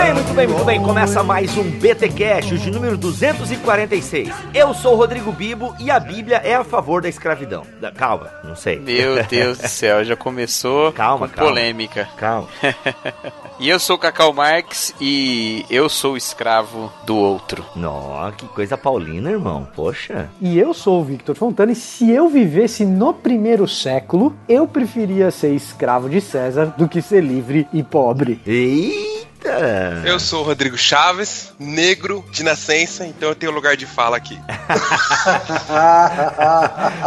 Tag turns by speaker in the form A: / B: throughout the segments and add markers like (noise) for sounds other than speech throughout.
A: Bem, muito bem, muito bem. Começa mais um BT Cash, de número 246. Eu sou o Rodrigo Bibo e a Bíblia é a favor da escravidão. Da- calma, não sei.
B: Meu (laughs) Deus do céu, já começou
A: Calma,
B: com
A: calma.
B: polêmica.
A: Calma. (laughs)
B: E eu sou o Cacau Marx e eu sou o escravo do outro.
A: Nossa, que coisa paulina, irmão. Poxa.
C: E eu sou o Victor Fontana, e se eu vivesse no primeiro século, eu preferia ser escravo de César do que ser livre e pobre.
A: Eita!
D: Eu sou o Rodrigo Chaves, negro de nascença, então eu tenho lugar de fala aqui. (laughs)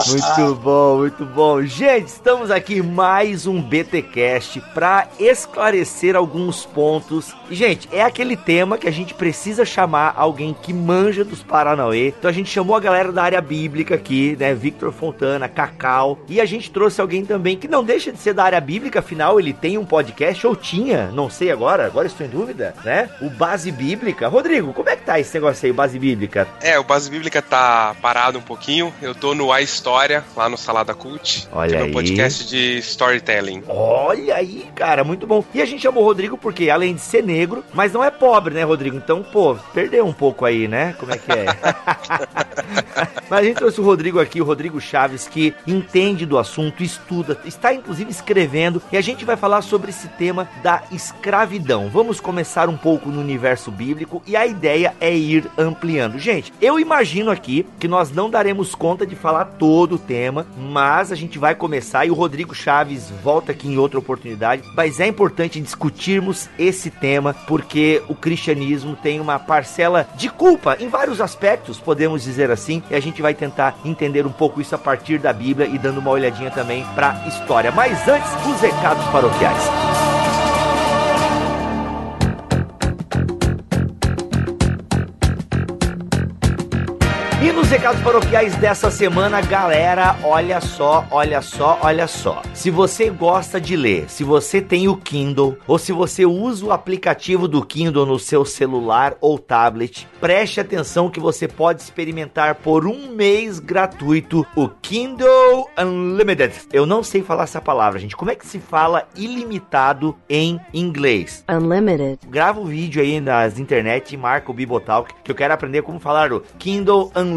A: Muito bom, muito bom. Gente, estamos aqui em mais um BTcast para esclarecer alguns pontos. E, gente, é aquele tema que a gente precisa chamar alguém que manja dos Paranauê. Então a gente chamou a galera da área bíblica aqui, né? Victor Fontana, Cacau. E a gente trouxe alguém também que não deixa de ser da área bíblica, afinal ele tem um podcast, ou tinha, não sei agora, agora estou em dúvida, né? O Base Bíblica. Rodrigo, como é que tá esse negócio aí, Base Bíblica?
D: É, o Base Bíblica tá parado um pouquinho. Eu tô no A História, lá no Salada Cult.
A: Olha
D: que é
A: aí.
D: meu podcast de storytelling.
A: Olha aí, cara, muito bom. E a gente chamou o Rodrigo porque, além de ser negro, mas não é pobre, né, Rodrigo? Então, pô, perdeu um pouco aí, né? Como é que é? (laughs) mas a gente trouxe o Rodrigo aqui, o Rodrigo Chaves, que entende do assunto, estuda, está inclusive escrevendo, e a gente vai falar sobre esse tema da escravidão. Vamos começar um pouco no universo bíblico e a ideia é ir ampliando. Gente, eu imagino aqui que nós não daremos conta de falar todo o tema, mas a gente vai começar e o Rodrigo Chaves volta aqui em outra oportunidade. Mas é importante discutirmos esse tema porque o cristianismo tem uma parcela de culpa em vários aspectos, podemos dizer assim, e a gente vai tentar entender um pouco isso a partir da Bíblia e dando uma olhadinha também para a história. Mas antes, os recados paroquiais. E nos recados paroquiais dessa semana, galera, olha só, olha só, olha só. Se você gosta de ler, se você tem o Kindle, ou se você usa o aplicativo do Kindle no seu celular ou tablet, preste atenção que você pode experimentar por um mês gratuito o Kindle Unlimited. Eu não sei falar essa palavra, gente. Como é que se fala ilimitado em inglês?
E: Unlimited.
A: grava o vídeo aí nas internet e marca o Bibotalk, que eu quero aprender como falar o Kindle Unlimited.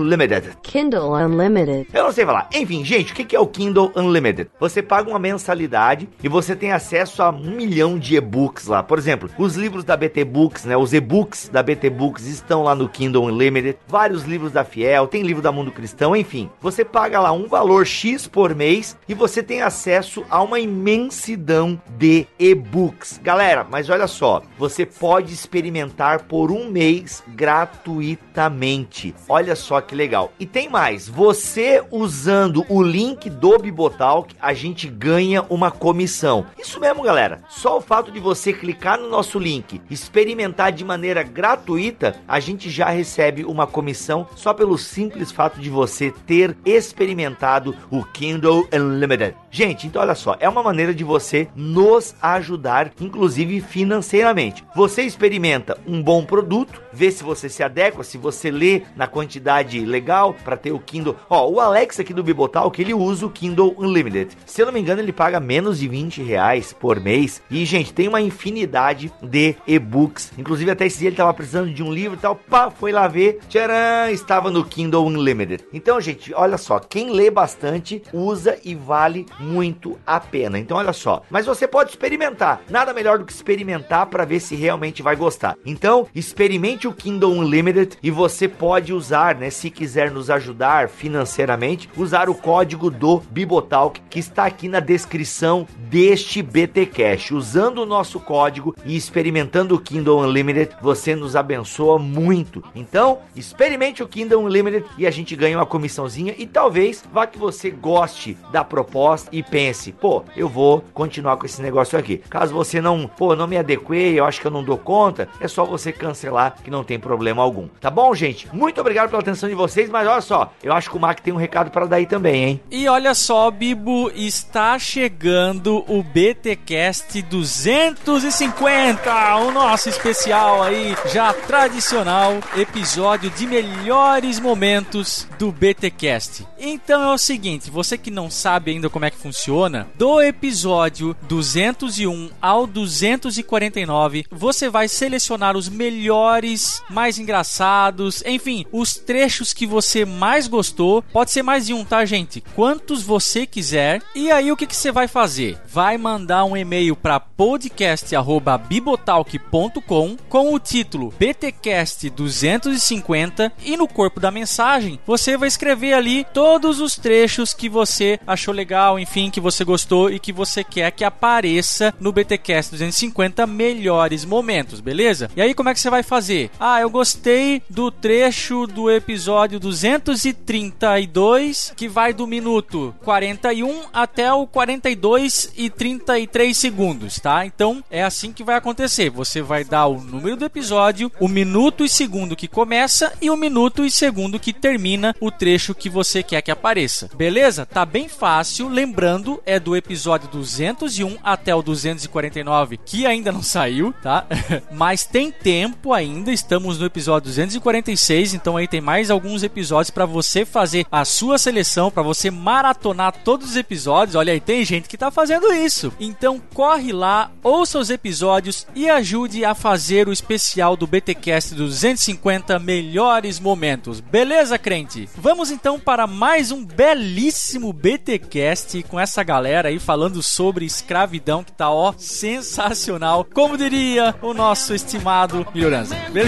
E: Kindle Unlimited.
A: Eu não sei falar. Enfim, gente, o que que é o Kindle Unlimited? Você paga uma mensalidade e você tem acesso a um milhão de e-books lá. Por exemplo, os livros da BT Books, né? Os e-books da BT Books estão lá no Kindle Unlimited. Vários livros da Fiel, tem livro da Mundo Cristão, enfim. Você paga lá um valor X por mês e você tem acesso a uma imensidão de e-books. Galera, mas olha só, você pode experimentar por um mês gratuitamente. Olha só que legal. E tem mais, você usando o link do Bibotalk, a gente ganha uma comissão. Isso mesmo, galera. Só o fato de você clicar no nosso link, experimentar de maneira gratuita, a gente já recebe uma comissão só pelo simples fato de você ter experimentado o Kindle Unlimited. Gente, então olha só, é uma maneira de você nos ajudar, inclusive financeiramente. Você experimenta um bom produto, vê se você se adequa, se você lê na quantidade legal para ter o Kindle. Ó, o Alex aqui do Bibotal, que ele usa o Kindle Unlimited. Se eu não me engano, ele paga menos de 20 reais por mês. E, gente, tem uma infinidade de e-books. Inclusive, até esse dia ele tava precisando de um livro e tal. Pá, foi lá ver. Tcharam! Estava no Kindle Unlimited. Então, gente, olha só. Quem lê bastante, usa e vale muito a pena. Então, olha só. Mas você pode experimentar. Nada melhor do que experimentar para ver se realmente vai gostar. Então, experimente o Kindle Unlimited e você pode usar, né, se quiser nos ajudar financeiramente, usar o código do Bibotalk que está aqui na descrição deste BT Cash. Usando o nosso código e experimentando o Kindle Unlimited, você nos abençoa muito. Então, experimente o Kindle Unlimited e a gente ganha uma comissãozinha e talvez vá que você goste da proposta e pense, pô, eu vou continuar com esse negócio aqui. Caso você não, pô, não me adequei, eu acho que eu não dou conta, é só você cancelar que não tem problema algum. Tá bom, gente? Muito obrigado pela atenção de vocês, mas olha só, eu acho que o Mac tem um recado para dar aí também, hein?
F: E olha só, Bibo, está chegando o BTcast 250, o nosso especial aí, já tradicional episódio de melhores momentos do BTcast. Então é o seguinte, você que não sabe ainda como é que funciona, do episódio 201 ao 249, você vai selecionar os melhores, mais engraçados, enfim, os trechos que você mais gostou. Pode ser mais de um, tá, gente? Quantos você quiser. E aí o que, que você vai fazer? Vai mandar um e-mail para podcast@bibotalk.com com o título BTcast 250 e no corpo da mensagem você vai escrever ali todos os trechos que você achou legal, enfim, que você gostou e que você quer que apareça no BTcast 250 melhores momentos, beleza? E aí como é que você vai fazer? Ah, eu gostei do trecho do episódio 232 que vai do minuto 41 até o 42 e 33 segundos, tá? Então é assim que vai acontecer. Você vai dar o número do episódio, o minuto e segundo que começa e o minuto e segundo que termina o trecho que você quer que apareça. Beleza? Tá bem fácil. Lembrando, é do episódio 201 até o 249 que ainda não saiu, tá? (laughs) Mas tem tempo ainda. Estamos no episódio 246, então aí tem mais alguns episódios para você fazer a sua seleção, para você maratonar todos os episódios. Olha aí, tem gente que tá fazendo isso. Então corre lá, ouça os episódios e ajude a fazer o especial do BTcast 250 melhores momentos. Beleza, crente? Vamos então para mais um belíssimo BTcast com essa galera aí falando sobre escravidão que tá ó sensacional. Como diria o nosso estimado Melhorança. Beleza?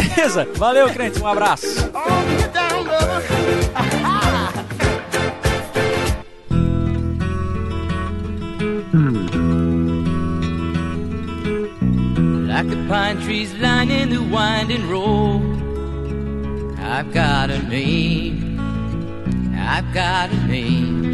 F: Valeu, crente, um abraço.
G: Like the pine trees lining the winding road. I've got a name.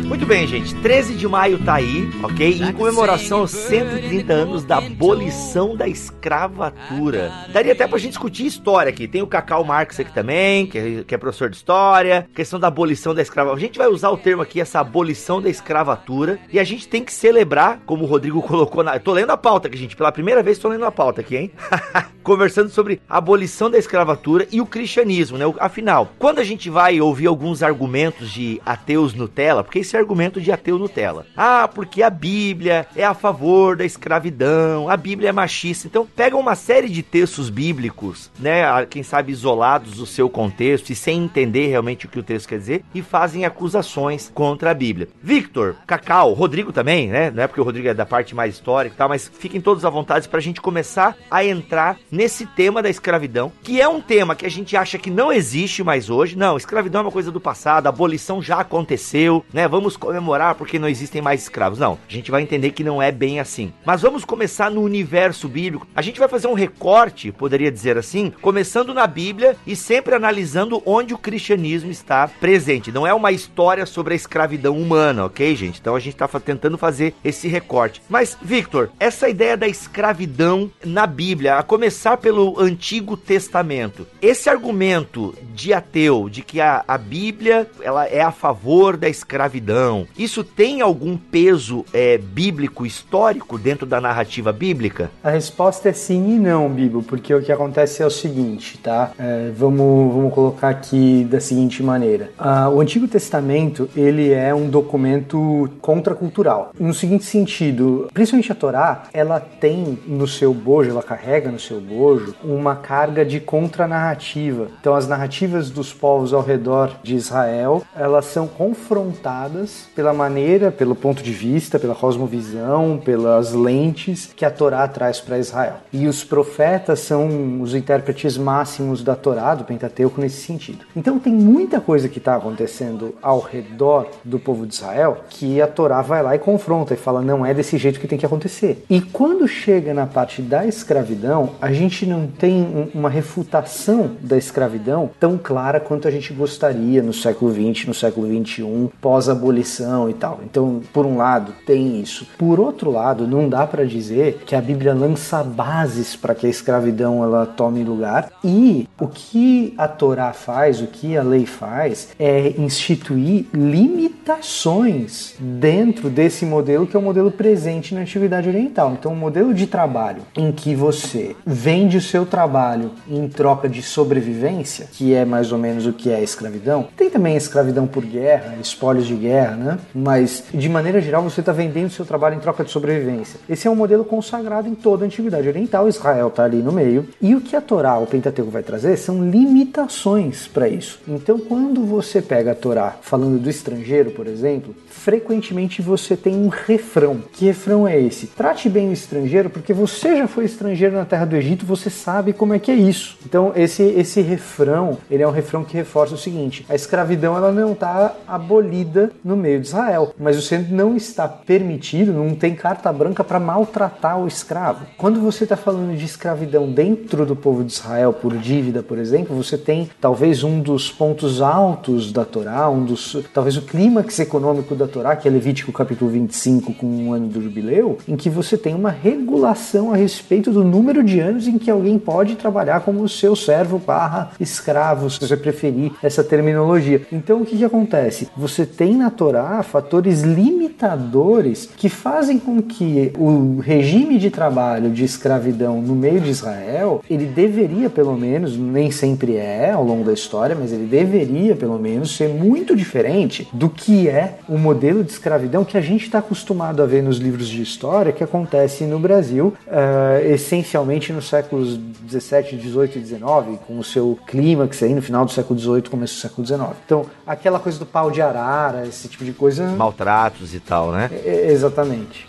A: Muito bem, gente. 13 de maio tá aí, ok? Em comemoração aos 130 anos da abolição da escravatura. Daria até pra gente discutir história aqui. Tem o Cacau Marx aqui também, que é, que é professor de história. Questão da abolição da escravatura. A gente vai usar o termo aqui, essa abolição da escravatura. E a gente tem que celebrar, como o Rodrigo (laughs) colocou na. Eu tô lendo a pauta aqui, gente. Pela primeira vez tô lendo a pauta aqui, hein? (laughs) Conversando sobre a abolição da escravatura e o cristianismo, né? Afinal, quando a gente vai ouvir alguns argumentos de ateus Nutella, porque esse argumento de ateu Nutella. Ah, porque a Bíblia é a favor da escravidão, a Bíblia é machista. Então, pega uma série de textos bíblicos, né, quem sabe isolados do seu contexto e sem entender realmente o que o texto quer dizer, e fazem acusações contra a Bíblia. Victor, Cacau, Rodrigo também, né? Não é porque o Rodrigo é da parte mais histórica e tal, mas fiquem todos à vontade para a gente começar a entrar nesse tema da escravidão, que é um tema que a gente acha que não existe mais hoje. Não, escravidão é uma coisa do passado, a abolição já aconteceu, né? Vamos comemorar porque não existem mais escravos. Não, a gente vai entender que não é bem assim. Mas vamos começar no universo bíblico. A gente vai fazer um recorte, poderia dizer assim, começando na Bíblia e sempre analisando onde o cristianismo está presente. Não é uma história sobre a escravidão humana, ok, gente? Então a gente está tentando fazer esse recorte. Mas, Victor, essa ideia da escravidão na Bíblia, a começar pelo Antigo Testamento, esse argumento de ateu de que a, a Bíblia ela é a favor da escravidão isso tem algum peso é, bíblico histórico dentro da narrativa bíblica?
C: A resposta é sim e não, Bibo, porque o que acontece é o seguinte, tá? É, vamos, vamos colocar aqui da seguinte maneira. Ah, o Antigo Testamento, ele é um documento contracultural. No seguinte sentido, principalmente a Torá, ela tem no seu bojo, ela carrega no seu bojo uma carga de contranarrativa. Então as narrativas dos povos ao redor de Israel, elas são confrontadas pela maneira, pelo ponto de vista, pela cosmovisão, pelas lentes que a Torá traz para Israel. E os profetas são os intérpretes máximos da Torá, do Pentateuco, nesse sentido. Então tem muita coisa que está acontecendo ao redor do povo de Israel que a Torá vai lá e confronta e fala: não é desse jeito que tem que acontecer. E quando chega na parte da escravidão, a gente não tem uma refutação da escravidão tão clara quanto a gente gostaria no século XX, no século XXI, pós-abolição abolição e tal. Então, por um lado, tem isso. Por outro lado, não dá para dizer que a Bíblia lança bases para que a escravidão ela tome lugar. E o que a Torá faz, o que a lei faz, é instituir limitações dentro desse modelo que é o modelo presente na Antiguidade Oriental. Então, um modelo de trabalho em que você vende o seu trabalho em troca de sobrevivência, que é mais ou menos o que é a escravidão. Tem também a escravidão por guerra, espólios de guerra, né? Mas de maneira geral você está vendendo seu trabalho em troca de sobrevivência. Esse é um modelo consagrado em toda a Antiguidade Oriental. Israel está ali no meio. E o que a Torá, o Pentateuco, vai trazer são limitações para isso. Então, quando você pega a Torá falando do estrangeiro, por exemplo, frequentemente você tem um refrão. Que refrão é esse? Trate bem o estrangeiro, porque você já foi estrangeiro na terra do Egito, você sabe como é que é isso. Então, esse, esse refrão, ele é um refrão que reforça o seguinte: a escravidão ela não está abolida no meio de Israel, mas você não está permitido, não tem carta branca para maltratar o escravo. Quando você está falando de escravidão dentro do povo de Israel por dívida, por exemplo, você tem talvez um dos pontos altos da Torá, um dos talvez o clímax econômico da Torá, que é Levítico capítulo 25 com o ano do jubileu, em que você tem uma regulação a respeito do número de anos em que alguém pode trabalhar como seu servo barra escravo, se você preferir essa terminologia. Então o que, que acontece? Você tem na Torá fatores limitadores que fazem com que o regime de trabalho de escravidão no meio de Israel, ele deveria pelo menos, nem sempre é ao longo da história, mas ele deveria pelo menos ser muito diferente do que é o modelo de escravidão que a gente está acostumado a ver nos livros de história que acontece no Brasil, uh, essencialmente nos séculos 17, 18 e 19, com o seu clímax aí no final do século 18, começo do século 19. Então, aquela coisa do pau de arara, esse tipo de coisa.
A: Maltratos e tal, né?
C: É, exatamente.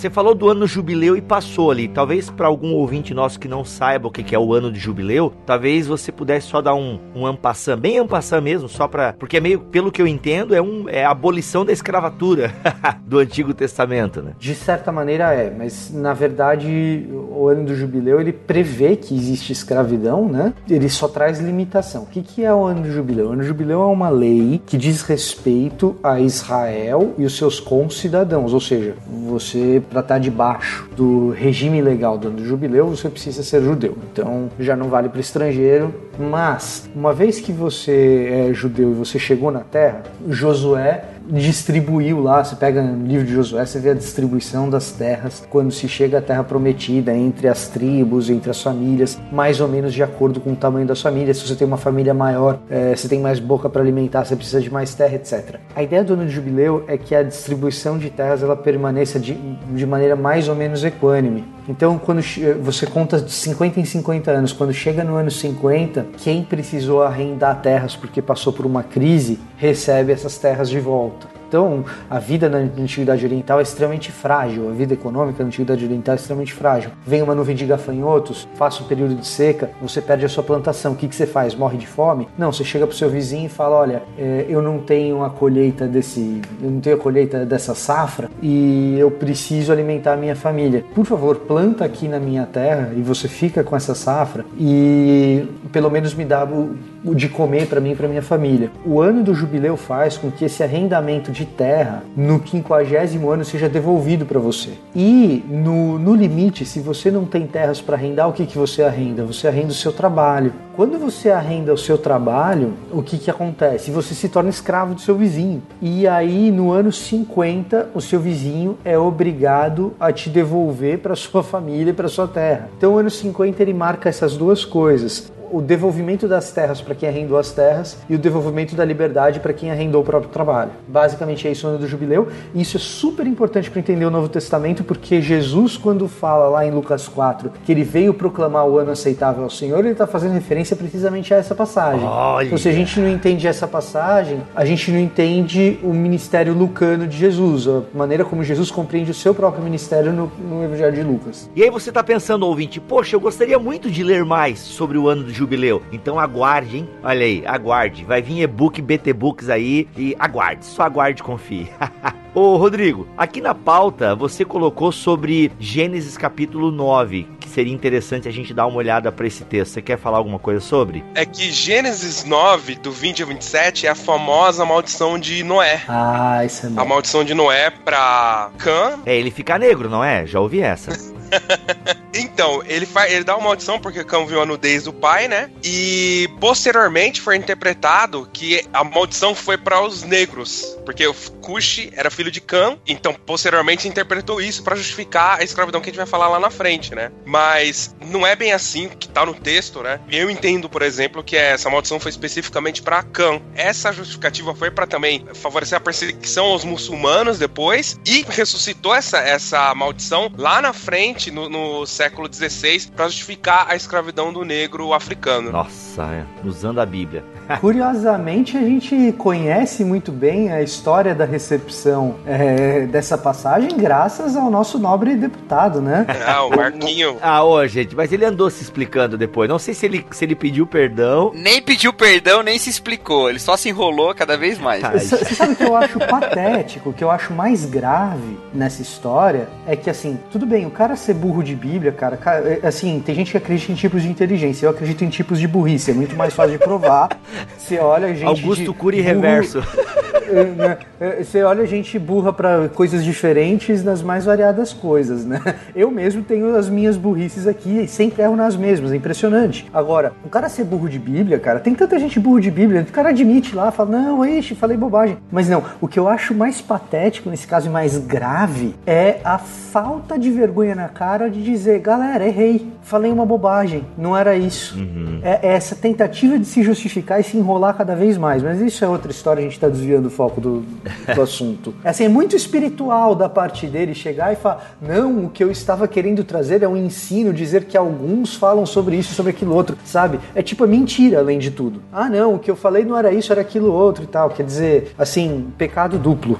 A: Você falou do ano jubileu e passou ali. Talvez para algum ouvinte nosso que não saiba o que é o ano de jubileu, talvez você pudesse só dar um, um ampassam, bem ampassam mesmo, só para porque é meio, pelo que eu entendo, é, um, é a abolição da escravatura (laughs) do Antigo Testamento, né?
C: De certa maneira é, mas na verdade o ano do jubileu ele prevê que existe escravidão, né? Ele só traz limitação. O que, que é o ano do jubileu? O ano do jubileu é uma lei que diz respeito a Israel e os seus concidadãos, ou seja, você para estar debaixo do regime legal do jubileu, você precisa ser judeu. Então já não vale para estrangeiro. Mas uma vez que você é judeu e você chegou na terra, Josué distribuiu lá, você pega no livro de Josué, você vê a distribuição das terras quando se chega à terra prometida entre as tribos, entre as famílias, mais ou menos de acordo com o tamanho das famílias. Se você tem uma família maior, é, você tem mais boca para alimentar, você precisa de mais terra, etc. A ideia do ano de jubileu é que a distribuição de terras ela permaneça de, de maneira mais ou menos equânime. Então, quando você conta de 50 em 50 anos, quando chega no ano 50, quem precisou arrendar terras porque passou por uma crise, recebe essas terras de volta. Então, a vida na Antiguidade Oriental é extremamente frágil, a vida econômica na Antiguidade Oriental é extremamente frágil. Vem uma nuvem de gafanhotos, passa um período de seca, você perde a sua plantação. O que, que você faz? Morre de fome? Não, você chega para o seu vizinho e fala: Olha, é, eu não tenho a colheita desse. Eu não tenho a colheita dessa safra e eu preciso alimentar a minha família. Por favor, planta aqui na minha terra e você fica com essa safra e pelo menos me dá o de comer para mim e para minha família. O ano do jubileu faz com que esse arrendamento de terra no quinquagésimo ano seja devolvido para você. E no, no limite, se você não tem terras para arrendar, o que, que você arrenda? Você arrenda o seu trabalho. Quando você arrenda o seu trabalho, o que, que acontece? Você se torna escravo do seu vizinho. E aí, no ano 50, o seu vizinho é obrigado a te devolver para sua (laughs) família e para sua terra. Então, o ano 50 ele marca essas duas coisas o devolvimento das terras para quem arrendou as terras e o devolvimento da liberdade para quem arrendou o próprio trabalho. Basicamente é isso o ano do jubileu, e isso é super importante para entender o Novo Testamento, porque Jesus, quando fala lá em Lucas 4 que ele veio proclamar o ano aceitável ao Senhor, ele está fazendo referência precisamente a essa passagem.
A: Olha.
C: Então, se a gente não entende essa passagem, a gente não entende o ministério lucano de Jesus, a maneira como Jesus compreende o seu próprio ministério no, no Evangelho de Lucas.
A: E aí você tá pensando, ouvinte, poxa, eu gostaria muito de ler mais sobre o ano do jubileu. Então aguarde, hein? Olha aí, aguarde. Vai vir e-book, BT Books aí e aguarde. Só aguarde e confie. (laughs) Ô Rodrigo, aqui na pauta você colocou sobre Gênesis capítulo 9, que seria interessante a gente dar uma olhada pra esse texto. Você quer falar alguma coisa sobre?
D: É que Gênesis 9, do 20 ao 27, é a famosa maldição de Noé.
C: Ah, isso é
D: A
C: bom.
D: maldição de Noé pra Cã.
A: É, ele fica negro, não é? Já ouvi essa. (laughs) (laughs)
D: Então, ele, faz, ele dá uma maldição porque Cã viu a nudez do pai, né? E posteriormente foi interpretado que a maldição foi para os negros. Porque o Cush era filho de Cã, então posteriormente interpretou isso pra justificar a escravidão que a gente vai falar lá na frente, né? Mas não é bem assim que tá no texto, né? Eu entendo, por exemplo, que essa maldição foi especificamente pra Cã. Essa justificativa foi pra também favorecer a perseguição aos muçulmanos depois e ressuscitou essa, essa maldição lá na frente, no, no século XVI, pra justificar a escravidão do negro africano.
A: Nossa, é, usando a Bíblia. (laughs)
C: Curiosamente, a gente conhece muito bem a história da recepção é, dessa passagem graças ao nosso nobre deputado, né?
D: Ah, (laughs) o Marquinho.
A: Ah, ô, gente, mas ele andou se explicando depois. Não sei se ele, se ele pediu perdão.
B: Nem pediu perdão, nem se explicou. Ele só se enrolou cada vez mais.
A: Ai.
C: Você sabe o que eu acho (laughs) patético, o que eu acho mais grave nessa história é que, assim, tudo bem, o cara ser burro de Bíblia, cara, ca- é, assim, tem gente que acredita em tipos de inteligência, eu acredito em tipos de burrice, é muito mais fácil de provar. (laughs) Você olha gente.
A: Augusto Cury
C: burro-
A: reverso. (laughs)
C: É, né? É, Você olha gente burra pra coisas diferentes nas mais variadas coisas, né? Eu mesmo tenho as minhas burrices aqui e sempre erro nas mesmas, é impressionante. Agora, o cara ser burro de Bíblia, cara, tem tanta gente burro de Bíblia, o cara admite lá, fala, não, ixi, falei bobagem. Mas não, o que eu acho mais patético nesse caso e mais grave é a falta de vergonha na cara de dizer, galera, errei, falei uma bobagem, não era isso. É, é essa tentativa de se justificar e se enrolar cada vez mais. Mas isso é outra história, a gente está desviando o foco do, do (laughs) assunto. É assim, é muito espiritual da parte dele chegar e falar: não, o que eu estava querendo trazer é um ensino, dizer que alguns falam sobre isso, sobre aquilo outro, sabe? É tipo, é mentira além de tudo. Ah, não, o que eu falei não era isso, era aquilo outro e tal. Quer dizer, assim, pecado duplo.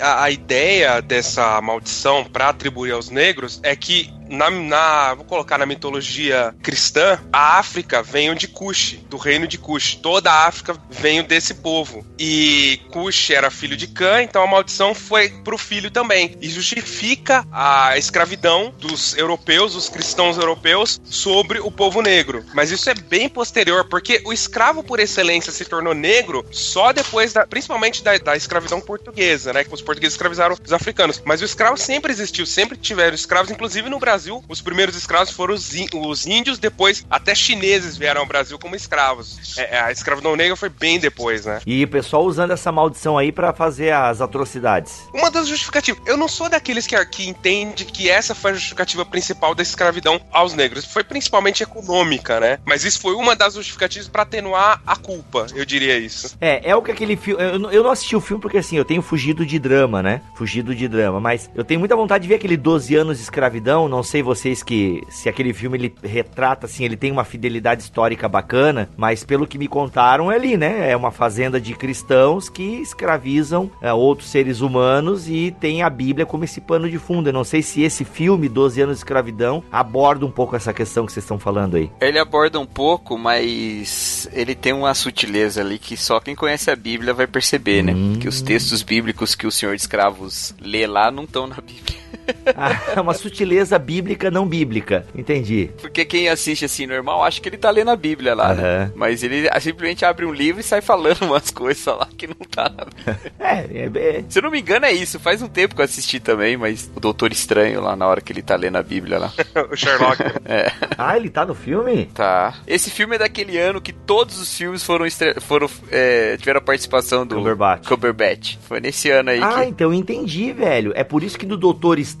D: A, a ideia dessa maldição para atribuir aos negros é que na, na- vou colocar na mitologia cristã, a África veio de Cush, do reino de Cush. Toda a África veio desse povo. E Cush era filho de Cã, então a maldição foi pro filho também. E justifica a escravidão dos europeus, dos cristãos europeus, sobre o povo negro. Mas isso é bem posterior, porque o escravo por excelência se tornou negro só depois, da, principalmente da, da escravidão portuguesa, né? Que os portugueses escravizaram os africanos. Mas o escravo sempre existiu, sempre tiveram escravos, inclusive no Brasil, os primeiros escravos foram os, os índios, depois até chineses vieram ao Brasil como escravos. É, a escravidão negra foi bem depois, né?
A: E o pessoal usando essa maldição aí pra fazer as atrocidades.
D: Uma das justificativas. Eu não sou daqueles que, que entende que essa foi a justificativa principal da escravidão aos negros. Foi principalmente econômica, né? Mas isso foi uma das justificativas pra atenuar a culpa, eu diria isso.
A: É, é o que aquele filme. Eu, não- eu não assisti o filme porque assim, eu tenho fugido de drama, né? Fugido de drama. Mas eu tenho muita vontade de ver aquele 12 anos de escravidão. Não sei vocês que. Se aquele filme ele retrata, assim, ele tem uma fidelidade histórica bacana. Mas pelo que me contaram, é ali, né? É uma fazenda de cristãos que escravizam é, outros seres humanos e tem a Bíblia como esse pano de fundo. Eu não sei se esse filme, 12 anos de escravidão, aborda um pouco essa questão que vocês estão falando aí.
B: Ele aborda um pouco, mas ele tem uma sutileza ali que só quem conhece a Bíblia vai perceber, né? Que os textos bíblicos que o senhor de escravos lê lá não estão na Bíblia. (laughs)
A: Ah, (laughs) uma sutileza bíblica não bíblica. Entendi.
B: Porque quem assiste assim normal acha que ele tá lendo a Bíblia lá, né?
A: Aham.
B: Mas ele simplesmente abre um livro e sai falando (laughs) umas coisas lá que não tá na Bíblia. (laughs)
A: É, é, é,
B: Se eu não me engano é isso. Faz um tempo que eu assisti também, mas o Doutor Estranho lá na hora que ele tá lendo a Bíblia lá.
D: o Sherlock.
B: É,
A: Ah, ele tá no filme?
B: tá. Esse filme é daquele ano que todos os filmes foram, estre- foram é, tiveram a participação do
A: Cumberbatch.
B: Cumberbatch. Foi nesse ano aí
A: Ah,
B: que
A: então eu entendi, velho. É por isso que no Doutor Estranho,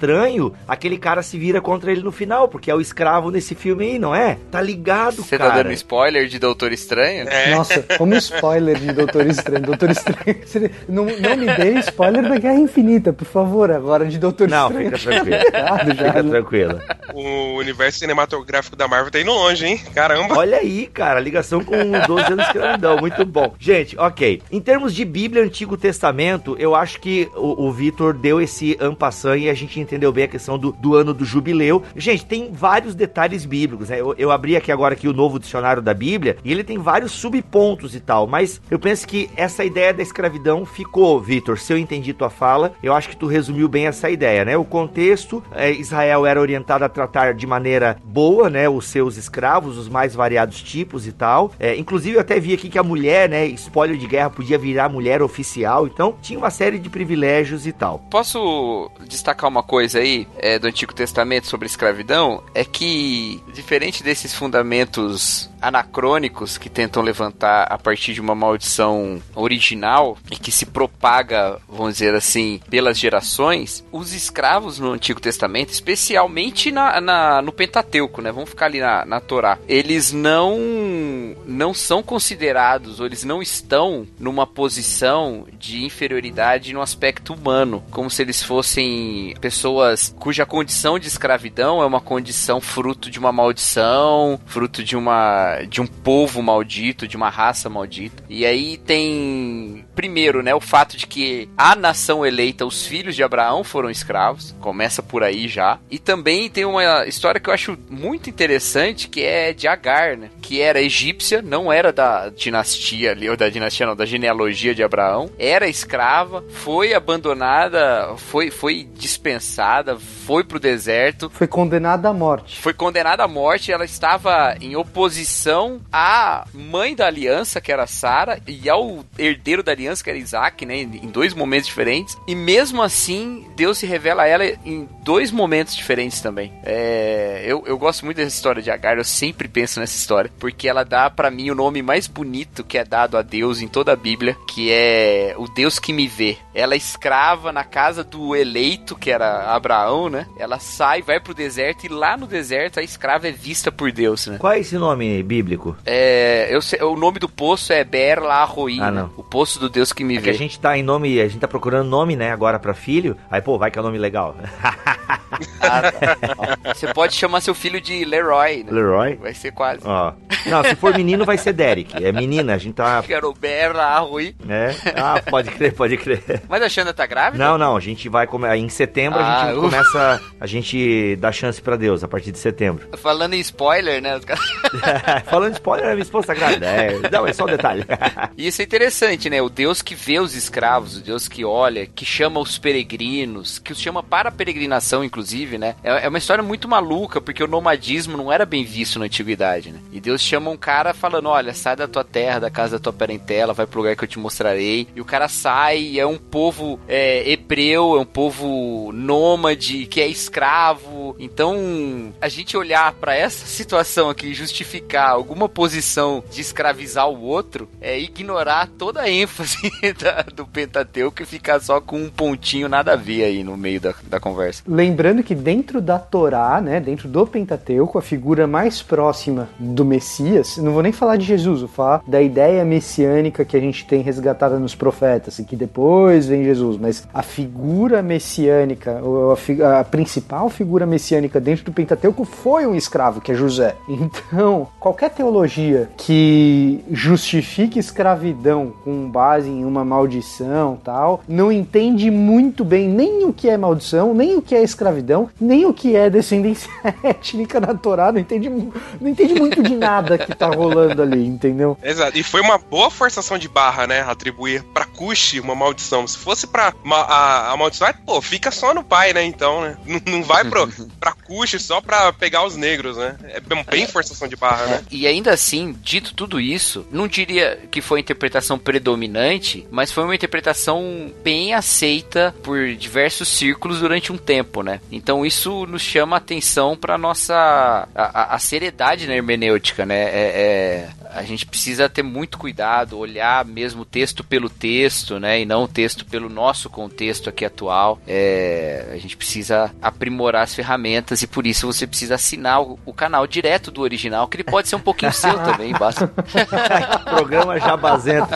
A: aquele cara se vira contra ele no final, porque é o escravo nesse filme aí, não é? Tá ligado,
B: você tá
A: cara.
B: dando spoiler de Doutor Estranho?
D: É.
C: Nossa, como spoiler de Doutor Estranho. Doutor Estranho. (laughs) Não, não me dê spoiler da Guerra Infinita, por favor, agora de Doutor
A: Não,
C: Estranho.
A: fica tranquilo. (laughs)
C: Já,
A: Fica
C: né?
A: tranquilo.
D: O universo cinematográfico da Marvel tá indo longe, hein? Caramba.
A: Olha aí, cara, ligação com 12 anos escravidão, muito bom. Gente, ok. Em termos de Bíblia Antigo Testamento, eu acho que o, o Vitor deu esse ampassan e a gente entendeu bem a questão do, do ano do jubileu. Gente, tem vários detalhes bíblicos, né? Eu, eu abri aqui agora aqui o novo dicionário da Bíblia e ele tem vários subpontos e tal, mas eu penso que essa ideia da escravidão ficou, Vitor. Se eu entendi tua fala, eu acho que tu resumiu bem essa ideia, né? O contexto, é, Israel era orientado a tratar de maneira boa, né, os seus escravos, os mais variados tipos e tal. É, inclusive eu até vi aqui que a mulher, né, espólio de guerra podia virar mulher oficial, então tinha uma série de privilégios e tal.
B: Posso destacar uma coisa aí é, do Antigo Testamento sobre escravidão? É que, diferente desses fundamentos anacrônicos que tentam levantar a partir de uma maldição original e que se propaga, vamos dizer assim, pelas gerações, os escravos no Antigo Testamento, especialmente na, na no Pentateuco, né? Vamos ficar ali na, na Torá, eles não não são considerados ou eles não estão numa posição de inferioridade no aspecto humano, como se eles fossem pessoas cuja condição de escravidão é uma condição fruto de uma maldição, fruto de uma de um povo maldito, de uma raça maldita. E aí tem primeiro, né, o fato de que a nação eleita, os filhos de Abraão foram escravos, começa por aí já. E também tem uma história que eu acho muito interessante, que é de Agar, né, que era egípcia, não era da dinastia ali, ou da dinastia não, da genealogia de Abraão, era escrava, foi abandonada, foi, foi dispensada, foi pro deserto.
C: Foi condenada à morte.
B: Foi condenada à morte, ela estava em oposição à mãe da aliança, que era Sara, e ao herdeiro da aliança, que era Isaac, né, em dois momentos diferentes. E mesmo assim, Deus se revela a ela em dois momentos diferentes também. É, eu, eu gosto muito dessa história de Agar, eu sempre penso nessa história, porque ela dá para mim o nome mais bonito que é dado a Deus em toda a Bíblia, que é o Deus que me vê. Ela é escrava na casa do eleito, que era Abraão, né? Ela sai, vai pro deserto e lá no deserto a escrava é vista por Deus, né?
A: Qual é esse nome bíblico?
B: É, eu sei, o nome do poço é Ber Lahoi,
A: Ah,
B: né?
A: não.
B: O poço do Deus que me
A: É que
B: vê.
A: a gente tá em nome, a gente tá procurando nome, né, agora pra filho. Aí, pô, vai que é um nome legal. (laughs)
B: Ah, tá. Você pode chamar seu filho de Leroy, né?
A: Leroy.
B: Vai ser quase.
A: Ó. Não, se for menino vai ser Derek. É menina, a gente tá. (laughs)
B: Quero Ber Lahoi.
A: né? Ah, pode crer, pode crer.
B: Mas a Xanda tá grávida?
A: Não, não, a gente vai começar. Em setembro a
B: Ah,
A: gente
B: uh.
A: começa. A gente dá chance pra Deus a partir de setembro.
B: Falando em spoiler, né? os caras- (laughs)
A: Falando de spoiler, a minha esposa tá grávida. É, não, é só um detalhe.
B: E isso é interessante, né? O Deus que vê os escravos, o Deus que olha, que chama os peregrinos, que os chama para a peregrinação, inclusive, né? É é uma história muito maluca, porque o nomadismo não era bem visto na antiguidade, né? E Deus chama um cara falando: olha, sai da tua terra, da casa da tua parentela, vai pro lugar que eu te mostrarei. E o cara sai, é um povo é, hebreu, é um povo nômade, que é escravo. Então, a gente olhar pra essa situação aqui e justificar alguma posição de escravizar o outro é ignorar toda a ênfase (laughs) da- do Pentateuco e ficar só com um pontinho nada a ver aí no meio da, da conversa.
C: Lembrando que dentro da Torá, né, dentro do Pentateuco, a figura mais próxima do Messias, não vou nem falar de Jesus, vou falar da ideia messiânica que a gente tem resgatada nos profetas, e que depois vem Jesus, mas a figura messiânica, a, fi- a principal figura messiânica dentro do Pentateuco foi um escravo, que é José. (laughs) Então, qualquer teologia que justifique escravidão com base em uma maldição tal, não entende muito bem nem o que é maldição, nem o que é escravidão, nem o que é descendência (laughs) étnica na Torá, não entende, não entende muito de nada que tá rolando ali, entendeu?
D: Exato. E foi uma boa forçação de barra, né? Atribuir pra Cush uma maldição. Se fosse pra ma- a, a maldição, é, pô, fica só no pai, né? Então, né? (laughs) Não, não vai pro, (laughs) pra Cush só pra pegar os negros, né? É bem, bem forçação de barra, né?
B: E ainda assim, dito tudo isso, não diria que foi a interpretação predominante, mas foi uma interpretação bem aceita por diversos círculos durante um tempo, né? Então isso nos chama a atenção para nossa a, a- a seriedade na hermenêutica, né? É, é- a gente precisa ter muito cuidado, olhar mesmo o texto pelo texto, né? E não o texto pelo nosso contexto aqui atual. É, a gente precisa aprimorar as ferramentas e por isso você precisa assinar o, o canal direto do original, que ele pode ser um pouquinho seu (laughs) também, basta.
A: Programa Jabazento.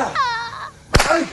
A: Ah! Ah!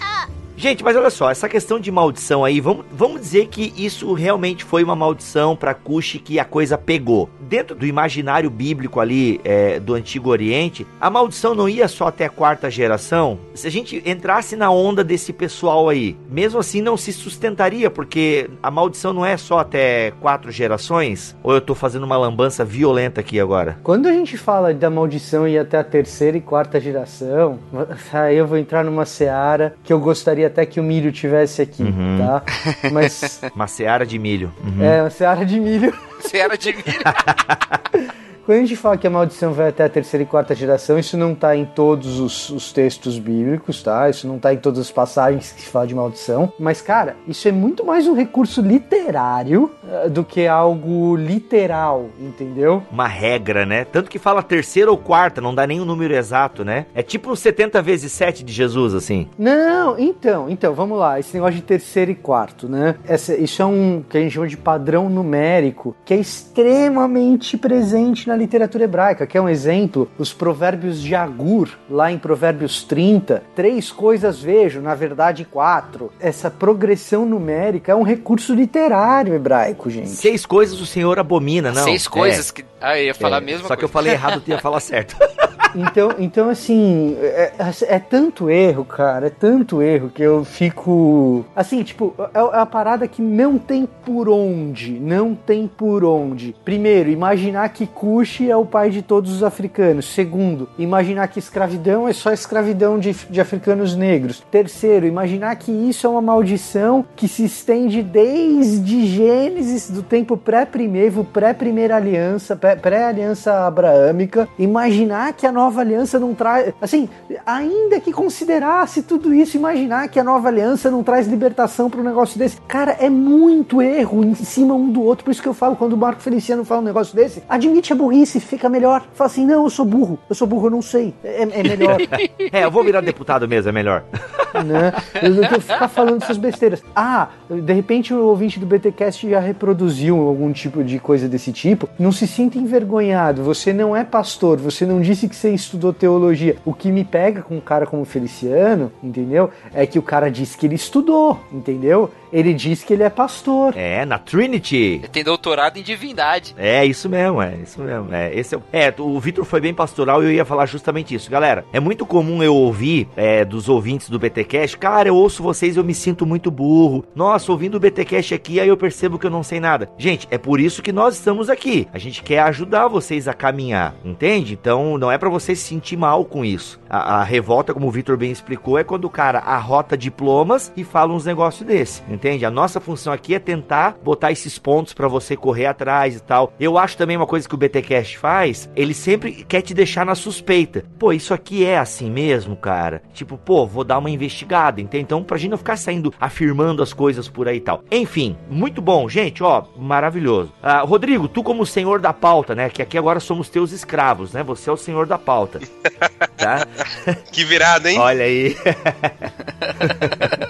A: Ah! Gente, mas olha só, essa questão de maldição aí, vamos, vamos dizer que isso realmente foi uma maldição para Cush que a coisa pegou. Dentro do imaginário bíblico ali é, do Antigo Oriente, a maldição não ia só até a quarta geração. Se a gente entrasse na onda desse pessoal aí, mesmo assim não se sustentaria, porque a maldição não é só até quatro gerações. Ou eu tô fazendo uma lambança violenta aqui agora?
C: Quando a gente fala da maldição ir até a terceira e quarta geração, (laughs) aí eu vou entrar numa seara que eu gostaria até que o milho tivesse aqui,
A: Uhum.
C: tá? (laughs) Mas
A: Uma seara de milho. Uhum.
C: é uma seara de milho.
B: Era de mim. (laughs)
C: Quando a gente fala que a maldição vai até a terceira e quarta geração, isso não tá em todos os, os textos bíblicos, tá? Isso não tá em todas as passagens que se fala de maldição. Mas, cara, isso é muito mais um recurso literário eh, do que algo literal, entendeu?
A: Uma regra, né? Tanto que fala terceira ou quarta, não dá nem o número exato, né? É tipo um 70 vezes 7 de Jesus, assim.
C: Não, então, então, vamos lá. Esse negócio de terceiro e quarto, né? Essa, isso é um que a gente chama de padrão numérico, que é extremamente presente na literatura hebraica. Que é um exemplo, os provérbios de Agur, lá em Provérbios 30. Três coisas vejo, na verdade quatro. Essa progressão numérica é um recurso literário hebraico, gente.
A: Seis coisas o Senhor abomina, não?
B: Seis coisas que. Ah, eu ia falar
A: É,
B: a mesma
A: Só que eu
B: coisa.
A: falei errado, tu ia falar certo. (laughs)
C: Então, então assim, é, é- é tanto erro, cara, é tanto erro que eu fico. Assim, tipo, é, é a parada que não tem por onde. Não tem por onde. Primeiro, imaginar que Cush é o pai de todos os africanos. Segundo, imaginar que escravidão é só escravidão de, de africanos negros. Terceiro, imaginar que isso é uma maldição que se estende desde Gênesis, do tempo pré-primevo, pré-primeira aliança, pré- pré-aliança abraâmica. Imaginar que a nova aliança não traz. Assim, ainda que considerasse tudo isso, imaginar que a nova aliança não traz libertação para um negócio desse. Cara, é muito erro em cima um do outro. Por isso que eu falo, quando o Marco Feliciano fala um negócio desse, admite a burrice, fica melhor. Fala assim: não, eu sou burro, eu sou burro, eu não sei. É, é (laughs) melhor.
A: é, eu vou virar deputado mesmo, é melhor.
C: né? Eu não tenho que ficar falando essas besteiras. Ah, de repente o ouvinte do BTcast já reproduziu algum tipo de coisa desse tipo. Não se sinta envergonhado. Você não é pastor, você não disse que você estudou teologia. O que me pega com um cara como Feliciano, entendeu? É que o cara disse que ele estudou, entendeu? Ele disse que ele é pastor.
A: É, na Trinity.
B: Ele tem doutorado em divindade.
A: É, isso mesmo, é, isso mesmo. É, esse é, o- é o Vitor foi bem pastoral e eu ia falar justamente isso. Galera, é muito comum eu ouvir é, dos ouvintes do BTcast, cara, eu ouço vocês e eu me sinto muito burro. Nossa, ouvindo o BTcast aqui, aí eu percebo que eu não sei nada. Gente, é por isso que nós estamos aqui. A gente quer ajudar vocês a caminhar, entende? Então, não é pra você se sentir mal com isso. A, a revolta, como o Vitor bem explicou, é quando o cara arrota diplomas e fala uns negócios desse, entende? A nossa função aqui é tentar botar esses pontos pra você correr atrás e tal. Eu acho também uma coisa que o BTcast faz, ele sempre quer te deixar na suspeita. Pô, isso aqui é assim mesmo, cara? Tipo, pô, vou dar uma investigada, entende? Então, pra gente não ficar saindo afirmando as coisas por aí e tal. Enfim, muito bom, gente, ó, maravilhoso. Ah, Rodrigo, tu como senhor da pauta, né? Que aqui agora somos teus escravos, né? Você é o senhor da pauta. (laughs) Tá?
D: Que virada, hein?
A: Olha aí. (laughs)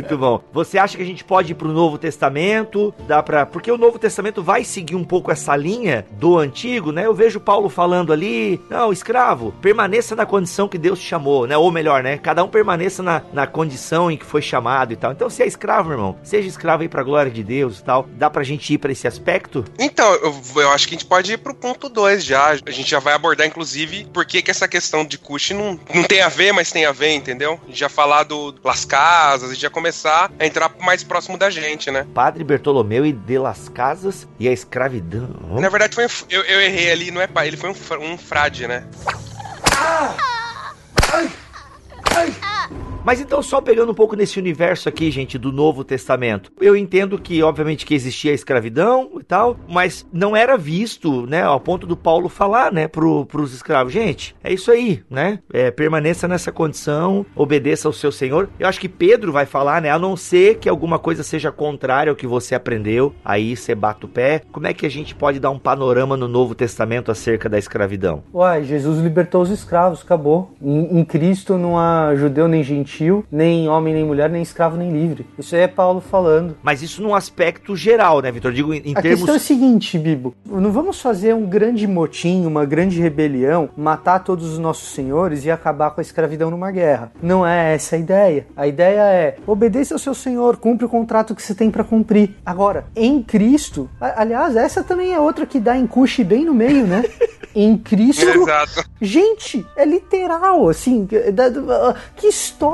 A: Muito bom. Você acha que a gente pode ir pro Novo Testamento? Dá para, porque o Novo Testamento vai seguir um pouco essa linha do antigo, né? Eu vejo Paulo falando ali, não, escravo, permaneça na condição que Deus te chamou, né? Ou melhor, né? Cada um permaneça na, na condição em que foi chamado e tal. Então, se é escravo, irmão, seja escravo aí pra glória de Deus e tal. Dá pra gente ir pra esse aspecto?
D: Então, eu, eu acho que a gente pode ir pro ponto 2 já. A gente já vai abordar, inclusive, por que, que essa questão de Cush não, não tem a ver, mas tem a ver, entendeu? A gente já falar do Las Casas, a gente já começar a entrar mais próximo da gente, né?
A: Padre Bertolomeu e de las Casas e a escravidão.
D: Na verdade, foi um, eu, eu errei ali, não é pai, ele foi um, um frade, né?
A: Mas então, só pegando um pouco nesse universo aqui, gente, do Novo Testamento. Eu entendo que, obviamente, que existia a escravidão e tal, mas não era visto, né, ao ponto do Paulo falar, né, pro, pros escravos. Gente, é isso aí, né? É, permaneça nessa condição, obedeça ao seu Senhor. Eu acho que Pedro vai falar, né, a não ser que alguma coisa seja contrária ao que você aprendeu, aí você bate o pé. Como é que a gente pode dar um panorama no Novo Testamento acerca da escravidão?
C: Uai, Jesus libertou os escravos, acabou. Em, em Cristo não há judeu nem gentil, gentil, nem homem nem mulher, nem escravo nem livre. Isso aí é Paulo falando.
A: Mas isso num aspecto geral, né, Vitor? Digo, em, em
C: A
A: termos.
C: questão é a seguinte, Bibo. Não vamos fazer um grande motim, uma grande rebelião, matar todos os nossos senhores e acabar com a escravidão numa guerra. Não é essa a ideia. A ideia é obedeça ao seu senhor, cumpre o contrato que você tem pra cumprir. Agora, em Cristo, a- aliás, essa também é outra que dá em Cuxi bem no meio, né? (laughs) Em Cristo,
D: Exato.
C: Gente, é literal, assim. que- da- Que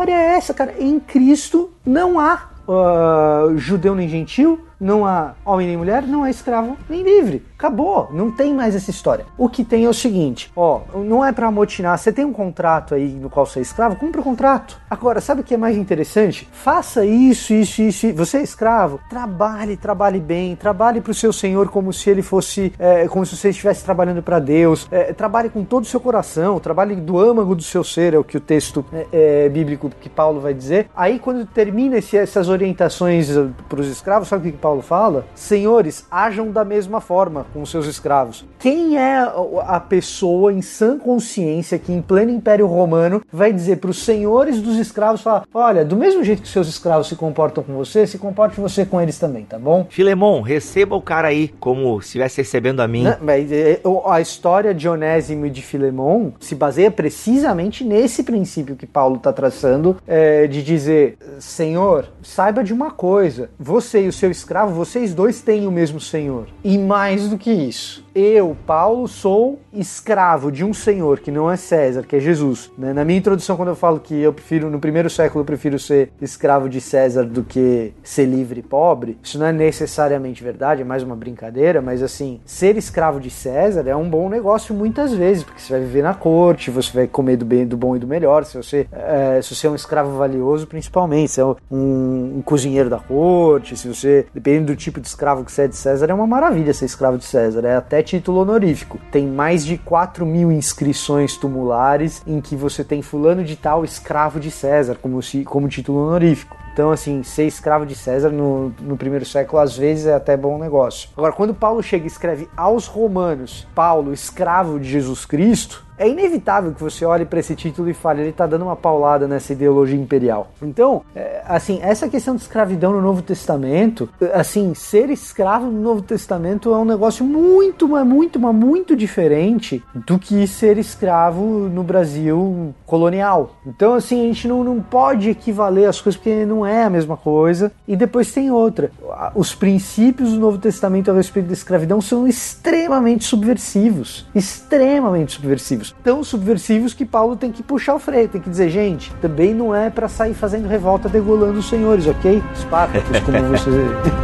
C: história é essa, cara? Em Cristo não há ah, judeu nem gentil, não há homem nem mulher, não há escravo nem livre. Acabou, não tem mais essa história. O que tem é o seguinte, ó, não é pra amotinar, você tem um contrato aí no qual você é escravo, cumpra o contrato. Agora, sabe o que é mais interessante? Faça isso, isso, isso. Você é escravo, trabalhe, trabalhe bem, trabalhe pro seu senhor como se ele fosse, é, como se você estivesse trabalhando para Deus. É, trabalhe com todo o seu coração, trabalhe do âmago do seu ser, é o que o texto é, é, bíblico que Paulo vai dizer. Aí, quando termina esse- essas orientações para os escravos, sabe o que Paulo fala? Senhores, ajam da mesma forma com os seus escravos. Quem é a- pessoa em sã consciência que, em pleno Império Romano, vai dizer para os senhores dos escravos: falar, olha, do mesmo jeito que seus escravos se comportam com você, se comporte você com eles também, tá bom?
A: Filemon, receba o cara aí como se estivesse recebendo a mim.
C: Né? Mas, é, o- a história de Onésimo e de Filemon se baseia precisamente nesse princípio que Paulo está traçando é, de dizer, Senhor, saiba de uma coisa, você e o seu escravo, vocês dois têm o mesmo Senhor. E mais do que isso, eu, Paulo, sou escravo de um senhor que não é César, que é Jesus. né? Na minha introdução, quando eu falo que eu prefiro, no primeiro século, eu prefiro ser escravo de César do que ser livre e pobre, isso não é necessariamente verdade, é mais uma brincadeira, mas assim, ser escravo de César é um bom negócio muitas vezes, porque você vai viver na corte, você vai comer do, bem, do bom e do melhor, se você, é, se você é um escravo valioso, principalmente, se é um, um cozinheiro da corte, se você, dependendo do tipo de escravo que você é de César, é uma maravilha ser escravo de César, é até título honorífico. Tem mais de 4 mil inscrições tumulares em que você tem fulano de tal escravo de César como, se, como título honorífico. Então, assim, ser escravo de César no, no primeiro século, às vezes, é até bom negócio. Agora, quando Paulo chega e escreve aos romanos, Paulo, escravo de Jesus Cristo, é inevitável que você olhe para esse título e fale, ele está dando uma paulada nessa ideologia imperial. Então, é, assim, essa questão de escravidão no Novo Testamento, assim, ser escravo no Novo Testamento é um negócio muito, mas muito, mas muito diferente do que ser escravo no Brasil colonial. Então, assim, a gente não, não pode equivaler as coisas porque não é a mesma coisa. E depois tem outra. Os princípios do Novo Testamento a respeito da escravidão são extremamente subversivos. Extremamente subversivos. Tão subversivos que Paulo tem que puxar o freio, tem que dizer, gente, também não é para sair fazendo revolta degolando os senhores, ok? Espartacus, como (laughs) você.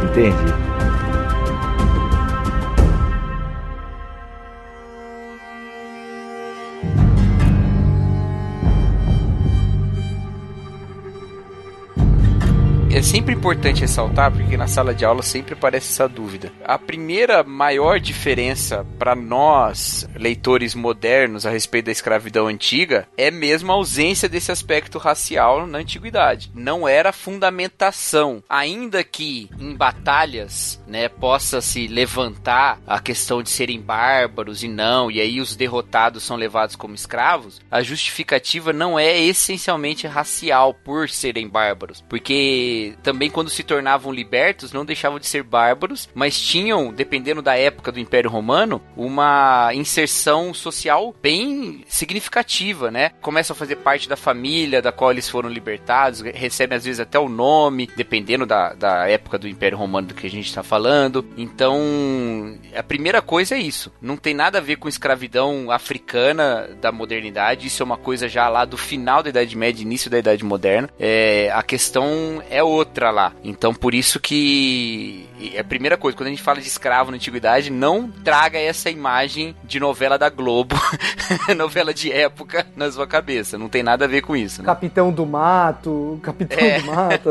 A: Entendi.
B: É sempre importante ressaltar, porque na sala de aula sempre aparece essa dúvida. A primeira maior diferença para nós, leitores modernos, a respeito da escravidão antiga, é mesmo a ausência desse aspecto racial na antiguidade. Não era fundamentação. Ainda que em batalhas, né, possa se levantar a questão de serem bárbaros e não, e aí os derrotados são levados como escravos, a justificativa não é essencialmente racial por serem bárbaros, porque também quando se tornavam libertos não deixavam de ser bárbaros, mas tinham, dependendo da época do Império Romano, uma inserção social bem significativa, né? Começam a fazer parte da família da qual eles foram libertados, recebem às vezes até o nome, dependendo da, da época do Império Romano do que a gente está falando. Então, a primeira coisa é isso. Não tem nada a ver com escravidão africana da modernidade. Isso é uma coisa já lá do final da Idade Média, início da Idade Moderna. É, a questão é outra lá. Então, por isso que é a primeira coisa, quando a gente fala de escravo na antiguidade, não traga essa imagem de novela da Globo, (laughs) novela de época na sua cabeça. Não tem nada a ver com isso. Né?
C: Capitão do Mato, Capitão
B: É.
C: do Mato.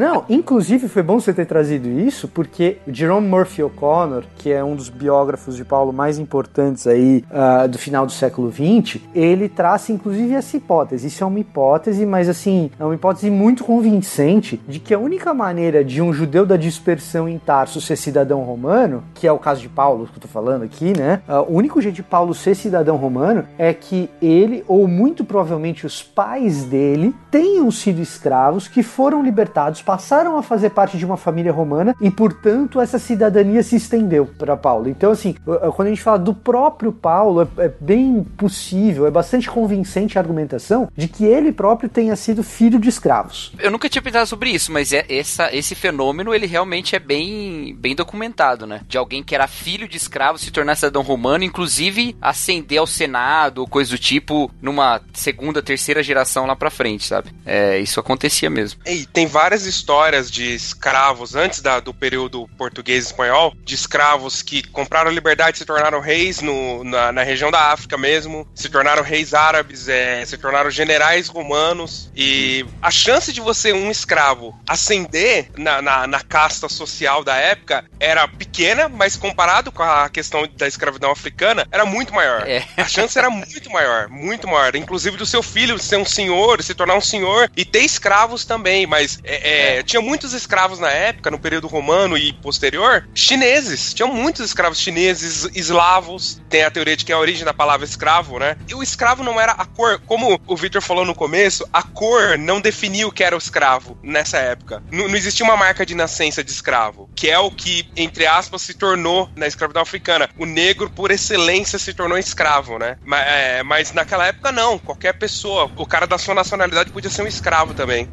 C: Não, inclusive foi bom você ter trazido isso, porque Jerome Murphy O'Connor, que é um dos biógrafos de Paulo mais importantes aí ah, do final do século XX, ele traça inclusive essa hipótese. Isso é uma hipótese, mas assim, é uma hipótese muito convincente de que a única maneira de um judeu da dispersão em Tarso ser cidadão romano, que é o caso de Paulo que eu tô falando aqui, né? Uh, o único jeito de Paulo ser cidadão romano é que ele, ou muito provavelmente os pais dele, tenham sido escravos que foram libertados, passaram a fazer parte de uma família romana e, portanto, essa cidadania se estendeu para Paulo. Então, assim, quando a gente fala do próprio Paulo, é, é bem possível, é bastante convincente a argumentação de que ele próprio tenha sido filho de escravos.
B: Eu nunca tinha pensado sobre isso, mas é essa, esse fenômeno ele realmente é bem, bem documentado, né? De alguém que era filho de escravo se tornar cidadão romano, inclusive ascender ao Senado ou coisa do tipo numa segunda, terceira geração lá pra frente, sabe? É, isso acontecia mesmo.
D: E tem várias histórias de escravos antes da, do período português e espanhol, de escravos que compraram liberdade e se tornaram reis no, na, na região da África mesmo, se tornaram reis árabes, é, se tornaram generais romanos. E a chance de você, um escravo, ascender na, na, na casta social da época era pequena, mas comparado com a questão da escravidão africana, era muito maior. É. A chance era muito maior, muito maior. Inclusive do seu filho ser um senhor, se tornar um senhor e ter escravos também. Mas é, é, tinha muitos escravos na época, no período romano e posterior, chineses. Tinha muitos escravos chineses, eslavos. Tem a teoria de que é a origem da palavra escravo, né? E o escravo não era a cor, como o Victor falou no começo, a cor não definia o que era o escravo nessa época. N não existia uma marca de nascença de escravo, que é o que, entre aspas, se tornou na escravidão africana. O negro, por excelência, se tornou escravo, né? Mas, é, mas naquela época, não. Qualquer pessoa, o cara da sua nacionalidade podia ser um escravo também.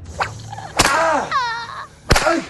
D: Ah!
B: Ai!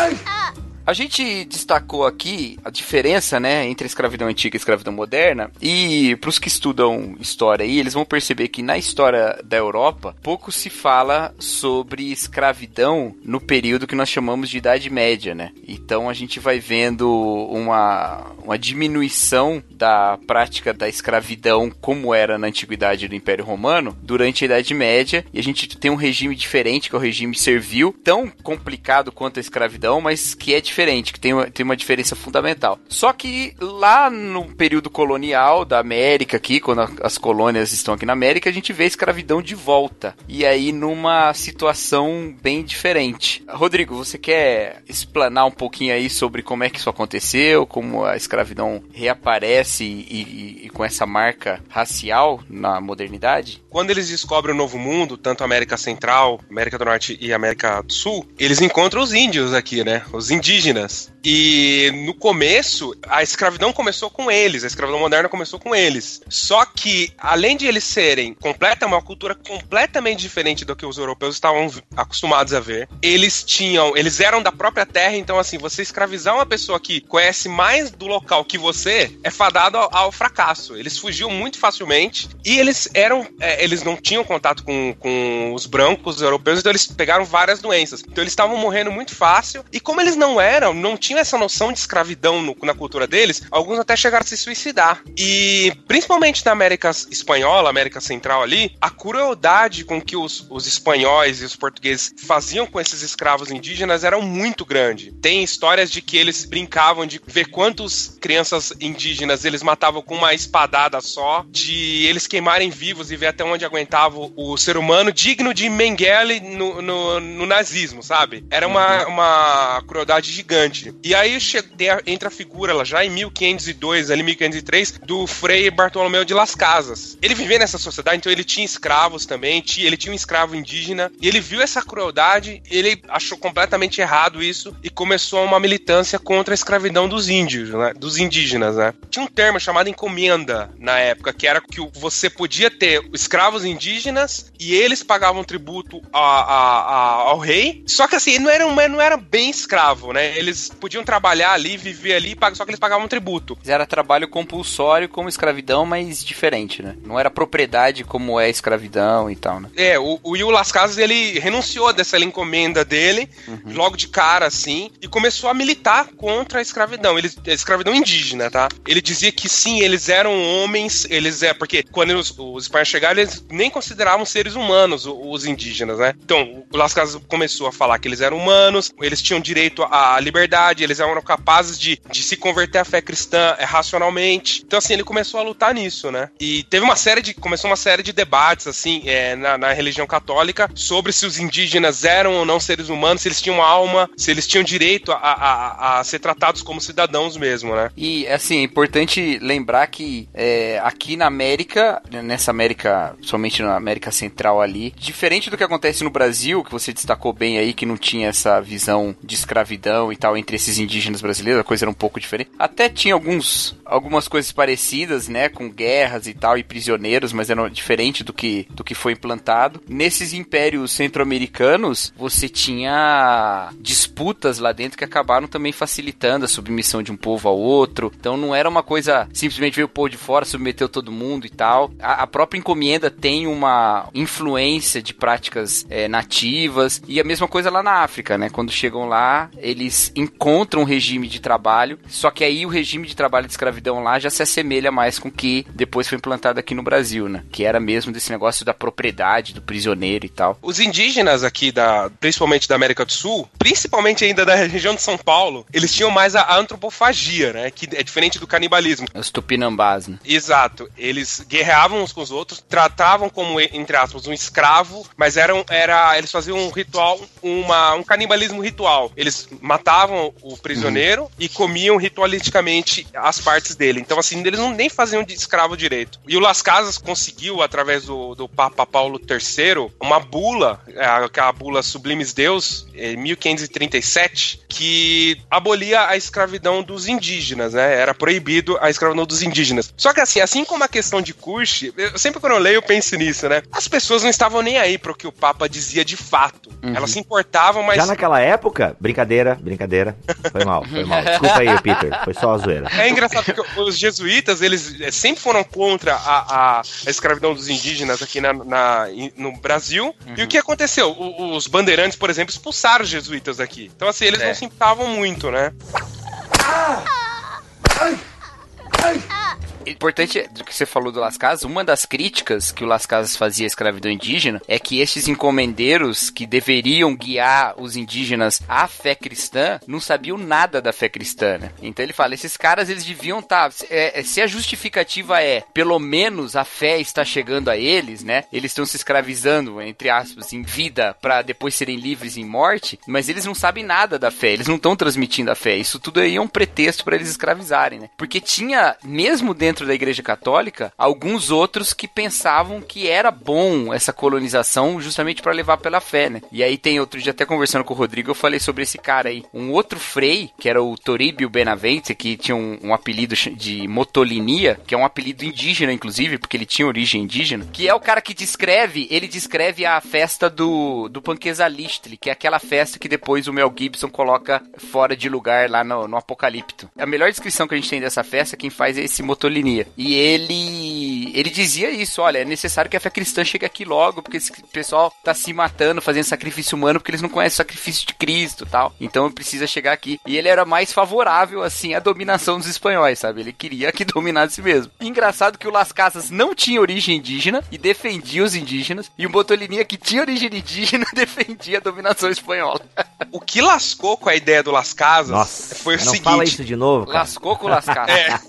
B: Ai! A gente destacou aqui a diferença, né, entre a escravidão antiga e a escravidão moderna, e para os que estudam história aí, eles vão perceber que na história da Europa pouco se fala sobre escravidão no período que nós chamamos de Idade Média, né? Então a gente vai vendo uma, uma diminuição da prática da escravidão como era na antiguidade do Império Romano durante a Idade Média, e a gente tem um regime diferente, que é o regime servil, tão complicado quanto a escravidão, mas que é diferente que tem uma, tem uma diferença fundamental. Só que lá no período colonial da América, aqui, quando a, as colônias estão aqui na América, a gente vê a escravidão de volta. E aí numa situação bem diferente. Rodrigo, você quer explanar um pouquinho aí sobre como é que isso aconteceu, como a escravidão reaparece e, e, e com essa marca racial na modernidade?
D: Quando eles descobrem o Novo Mundo, tanto América Central, América do Norte e América do Sul, eles encontram os índios aqui, né? Os indígenas indígenas. E no começo, a escravidão começou com eles, a escravidão moderna começou com eles. Só que, além de eles serem completa, uma cultura completamente diferente do que os europeus estavam acostumados a ver, eles tinham, eles eram da própria terra, então assim, você escravizar uma pessoa que conhece mais do local que você é fadado ao, ao fracasso. Eles fugiam muito facilmente e eles eram, é, eles não tinham contato com, com os brancos os europeus, então eles pegaram várias doenças. Então eles estavam morrendo muito fácil e como eles não eram não tinham essa noção de escravidão no, na cultura deles, alguns até chegaram a se suicidar. E principalmente na América Espanhola, América Central ali, a crueldade com que os, os espanhóis e os portugueses faziam com esses escravos indígenas era muito grande. Tem histórias de que eles brincavam de ver quantas crianças indígenas eles matavam com uma espadada só, de eles queimarem vivos e ver até onde aguentava o ser humano, digno de Mengele no, no, no nazismo, sabe? Era uma, uma crueldade gigante. E aí entra a figura lá já em 1502, ali 1503, do Frei Bartolomeu de Las Casas. Ele vivia nessa sociedade, então ele tinha escravos também, ele tinha um escravo indígena, e ele viu essa crueldade, ele achou completamente errado isso e começou uma militância contra a escravidão dos índios, né? Dos indígenas, né? Tinha um termo chamado encomenda na época, que era que você podia ter escravos indígenas e eles pagavam tributo a, a, a, ao rei, só que assim, não era, não era bem escravo, né? eles podiam trabalhar ali, viver ali, só que eles pagavam tributo.
B: Era trabalho compulsório como escravidão, mas diferente, né? Não era propriedade como é escravidão e tal, né?
D: É, o, o Will Las Casas, ele renunciou dessa encomenda dele, uhum. logo de cara, assim, e começou a militar contra a escravidão. Ele, a escravidão indígena, tá? Ele dizia que sim, eles eram homens, eles é, porque quando os, os espanhóis chegaram, eles nem consideravam seres humanos, os, os indígenas, né? Então, o Las Casas começou a falar que eles eram humanos, eles tinham direito à liberdade, sociedade, eles eram capazes de, de se converter à fé cristã é, racionalmente. Então, assim, ele começou a lutar nisso, né? E teve uma série de. Começou uma série de debates, assim, é, na, na religião católica sobre se os indígenas eram ou não seres humanos, se eles tinham alma, se eles tinham direito a, a, a ser tratados como cidadãos mesmo, né?
B: E, assim, é importante lembrar que é, aqui na América, nessa América, somente na América Central ali, diferente do que acontece no Brasil, que você destacou bem aí, que não tinha essa visão de escravidão e tal entre esses indígenas brasileiros, a coisa era um pouco diferente. Até tinha alguns, algumas coisas parecidas, né, com guerras e tal, e prisioneiros, mas era diferente do que, do que foi implantado. Nesses impérios centro-americanos, você tinha disputas lá dentro que acabaram também facilitando a submissão de um povo ao outro. Então não era uma coisa simplesmente veio o povo de fora, submeteu todo mundo e tal. A, a própria encomenda tem uma influência de práticas é, nativas e a mesma coisa lá na África, né? Quando chegam lá, eles encontram um regime de trabalho, só que aí o regime de trabalho de escravidão lá já se assemelha mais com o que depois foi implantado aqui no Brasil, né? Que era mesmo desse negócio da propriedade, do prisioneiro e tal.
D: Os indígenas aqui, da, principalmente da América do Sul, principalmente ainda da região de São Paulo, eles tinham mais a antropofagia, né? Que é diferente do canibalismo.
B: Os tupinambás, né?
D: Exato. Eles guerreavam uns com os outros, tratavam como, entre aspas, um escravo, mas eram, era, eles faziam um ritual, uma, um canibalismo ritual. Eles matavam o prisioneiro e comiam ritualisticamente as partes dele. Então, assim, eles não nem faziam de escravo direito. E o Las Casas conseguiu, através do, do Papa Paulo III, uma bula, é, aquela bula Sublimes Deus, em 1537, que abolia a escravidão dos indígenas, né? Era proibido a escravidão dos indígenas. Só que assim, assim como a questão de Kush, eu, sempre quando eu leio eu penso nisso, né? As pessoas não estavam nem aí pro que o Papa dizia de fato.
A: Uhum.
D: Elas se importavam, mas...
A: Já naquela época, brincadeira, brincadeira. Foi mal, foi mal. (laughs) Desculpa aí, Peter. Foi só a zoeira.
D: É engraçado porque os jesuítas, eles eh, sempre foram contra a, a, a escravidão dos indígenas aqui na, na- no Brasil. E o que aconteceu? O- os bandeirantes, por exemplo, expulsaram os jesuítas aqui. Então, assim, eles
B: É.
D: não se importavam muito, né?
B: Importante do que você falou do Las Casas, uma das críticas que o Las Casas fazia à escravidão indígena é que estes encomendeiros que deveriam guiar os indígenas à fé cristã não sabiam nada da fé cristã, né? Então ele fala, esses caras eles deviam estar, se a justificativa é pelo menos a fé está chegando a eles, né? Eles estão se escravizando entre aspas em vida para depois serem livres em morte, mas eles não sabem nada da fé, eles não estão transmitindo a fé. Isso tudo aí é um pretexto para eles escravizarem, né? Porque tinha mesmo dentro da Igreja Católica alguns outros que pensavam que era bom essa colonização justamente para levar pela fé, né? E aí tem outro dia até conversando com o Rodrigo, eu falei sobre esse cara aí, um outro frei, que era o Toribio Benavente, que tinha um, um apelido de Motolinia, que é um apelido indígena inclusive, porque ele tinha origem indígena, que é o cara que descreve, ele descreve a festa do do Panquesalistli, que é aquela festa que depois o Mel Gibson coloca fora de lugar lá no, no Apocalipto. A melhor descrição que a gente tem dessa festa, quem faz é esse Motolinia. E ele ele dizia isso, olha, é necessário que a fé cristã chegue aqui logo, porque esse pessoal tá se matando, fazendo sacrifício humano, porque eles não conhecem o sacrifício de Cristo, e tal. Então precisa chegar aqui. E ele era mais favorável assim à dominação dos espanhóis, sabe? Ele queria que (laughs) dominasse mesmo. Engraçado que o Las Casas não tinha origem indígena e defendia os indígenas, e o Motolinia que tinha origem indígena (laughs) defendia a dominação espanhola.
D: O que lascou com a ideia do Las Casas
A: Nossa,
D: foi o
A: não
D: seguinte...
A: fala isso de novo, cara.
B: Lascou com o Las Casas.
D: É.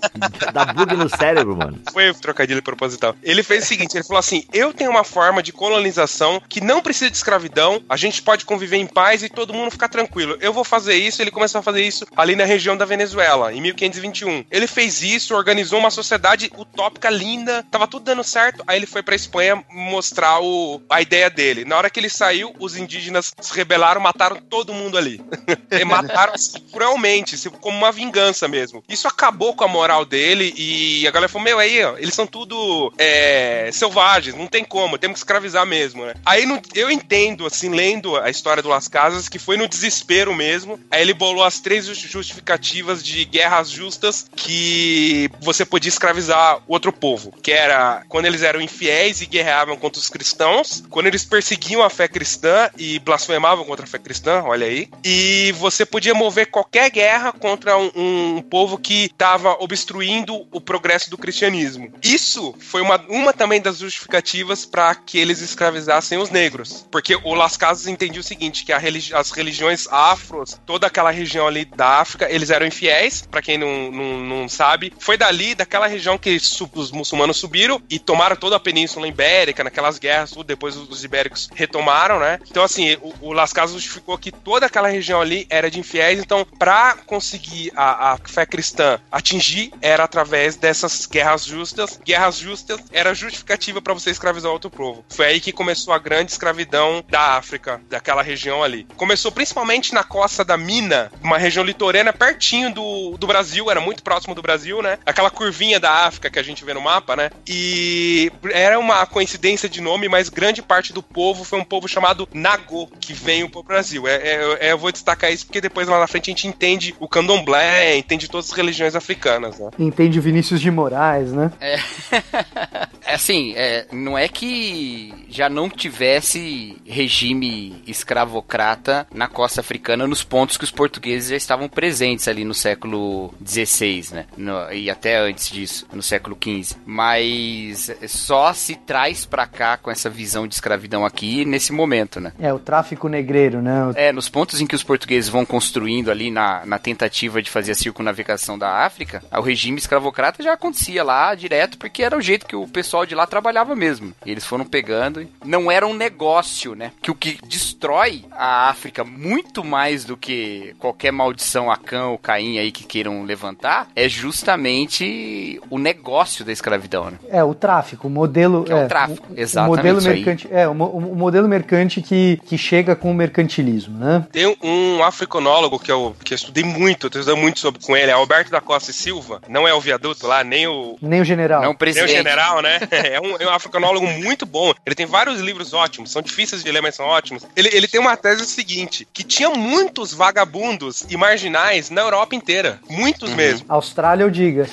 A: Dá bug no cérebro, mano.
D: Foi o trocadilho proposital. Ele fez o seguinte: ele falou assim: eu tenho uma forma de colonização que não precisa de escravidão, a gente pode conviver em paz e todo mundo ficar tranquilo. Eu vou fazer isso. Ele começou a fazer isso ali na região da Venezuela, em 1521. Ele fez isso, organizou uma sociedade utópica linda, tava tudo dando certo. Aí ele foi pra Espanha mostrar o, a ideia dele. Na hora que ele saiu, os indígenas se rebelaram, mataram todo mundo ali. (laughs) e mataram assim, cruelmente, assim, como uma vingança mesmo. Isso acabou com a moral dele e a galera falou: Meu, aí, ó, eles são tudo é, selvagens, não tem como, temos que escravizar mesmo, né? Aí no- eu entendo, assim, lendo a história do Las Casas, que foi no desespero mesmo. Aí ele bolou as três justi- justificativas de guerras justas que você podia escravizar outro povo, que era quando eles eram infiéis e guerreavam contra os cristãos, quando eles perseguiam a fé cristã e blasfemavam contra a fé cristã, olha aí, e você podia mover qualquer guerra contra um, um povo que estava obstruindo o progresso do cristianismo. Isso foi uma, uma também das justificativas para que eles escravizassem os negros. Porque o Las Casas entendia o seguinte, que religi as religiões afros, toda aquela região ali da África, eles eram infiéis, para quem não, não, não, sabe. Foi dali, daquela região que os muçulmanos subiram e tomaram toda a Península Ibérica, naquelas guerras, depois os ibéricos retomaram, né? Então, assim, o, o Las Casas justificou que toda aquela região ali era de infiéis, então, para conseguir a, a fé cristã atingir, era através dessas guerras justas. Guerras justas era justificativa para você escravizar outro povo. Foi aí que começou a grande escravidão da África, daquela região ali. Começou principalmente na costa da Mina, uma região litorânea pertinho do, do Brasil, era muito próximo do Brasil, né? Aquela curvinha da África que a gente vê no mapa, né? E era uma coincidência de nome, mas grande parte do povo foi um povo chamado Nagô, que veio pro Brasil. É, é, é, eu vou destacar isso porque depois lá na frente a gente entende o candomblé, entende todas as religiões africanas, né?
C: Entende o Vinícius de Moraes, né?
B: É. (laughs) (laughs) é assim, é, não é que já não tivesse regime escravocrata na costa africana nos pontos que os portugueses já estavam presentes ali no século XVI, né? No, e até antes disso, no século XV. Mas só se traz para cá com essa visão de escravidão aqui nesse momento, né?
C: É, o tráfico negreiro, né?
B: É, nos pontos em que os portugueses vão construindo ali na, na tentativa de fazer a circunavigação da África, o regime escravocrata já acontecia lá direto, porque era o jeito que o pessoal de lá trabalhava mesmo. E eles foram pegando. Não era um negócio, né? Que o que destrói a África muito mais do que qualquer maldição Acã ou Caim aí que queiram levantar é justamente o negócio da escravidão, né?
C: É, o tráfico, o modelo.
B: Que é, é o tráfico, o, exatamente.
C: O modelo mercante, é, o, o, modelo mercante que, que chega com o mercantilismo, né?
D: Tem um africanólogo que eu, que eu estudei muito, eu estudei muito sobre com ele, é Alberto da Costa e Silva. Não é o viaduto lá, nem o.
C: Nem o general.
B: Não o presidente.
D: General, né? É um, é um africanólogo muito bom. Ele tem vários livros ótimos, são difíceis de ler, mas são ótimos. Ele, ele tem uma tese seguinte: que tinha muitos vagabundos e marginais na Europa inteira. Muitos uhum. mesmo.
C: Austrália, eu diga.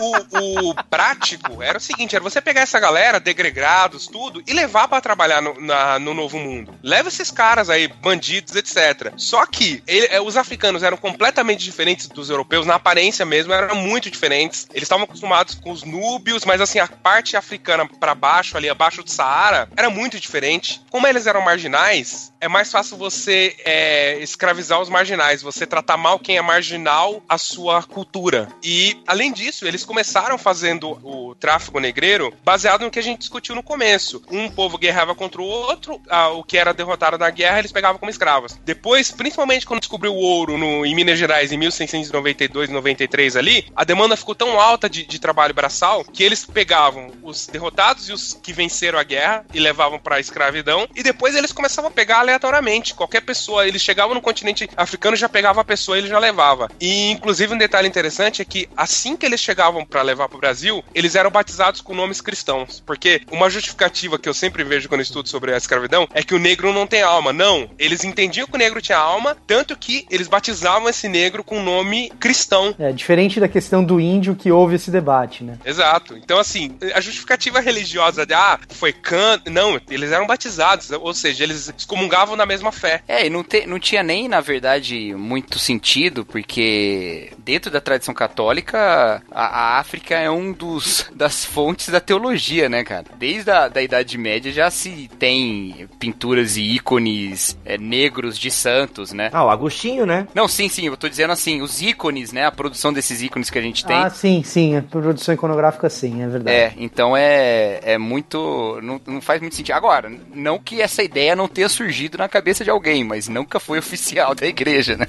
D: O, o, o, prático era o seguinte: era você pegar essa galera, degregados, tudo, e levar para trabalhar no, na, no novo mundo. Leva esses caras aí, bandidos, etc. Só que ele, é, os africanos eram completamente diferentes dos europeus, na aparência mesmo, eram muito diferentes. Eles estavam acostumados com os núbios, mas assim, a parte africana para baixo, ali abaixo do Saara, era muito diferente. Como eles eram marginais, é mais fácil você é, escravizar os marginais, você tratar mal quem é marginal a sua cultura. E, além disso, eles começaram fazendo o tráfico negreiro baseado no que a gente discutiu no começo. Um povo guerreava contra o outro, o que era derrotado na guerra eles pegavam como escravos. Depois, principalmente quando descobriu o ouro no, em Minas Gerais em 1692 93 ali, a demanda ficou tão alta de, de trabalho braçal que eles pegavam os derrotados e os que venceram a guerra e levavam para escravidão e depois eles começavam a pegar aleatoriamente. Qualquer pessoa, eles chegavam no continente africano, já pegava a pessoa e ele já levava. E inclusive um detalhe interessante é que assim que eles chegavam para levar para o Brasil, eles eram batizados com nomes cristãos, porque uma justificativa que eu sempre vejo quando estudo sobre a escravidão é que o negro não tem alma. Não, eles entendiam que o negro tinha alma, tanto que eles batizavam esse negro com nome cristão.
C: É diferente da questão do índio que houve esse debate, né?
D: Exato. Então assim, a justificativa religiosa de ah, foi can, não, eles eram batizados, ou seja, eles excomungavam na mesma fé.
B: É, e não, te, não tinha nem, na verdade, muito sentido, porque dentro da tradição católica, a, a África é um dos (laughs) das fontes da teologia, né, cara? Desde a da Idade Média já se tem pinturas e ícones é, negros de santos, né?
A: Ah, o Agostinho, né?
B: Não, sim, sim, eu tô dizendo assim, os ícones, né? A produção desses ícones que a gente tem.
C: Ah, sim, sim, a produção iconográfica sim, é verdade.
B: É, então é, é muito. Não, não faz muito sentido. Agora, não que essa ideia não tenha surgido na cabeça de alguém, mas nunca foi oficial da igreja, né?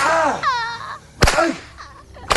B: Ah!
C: Ai!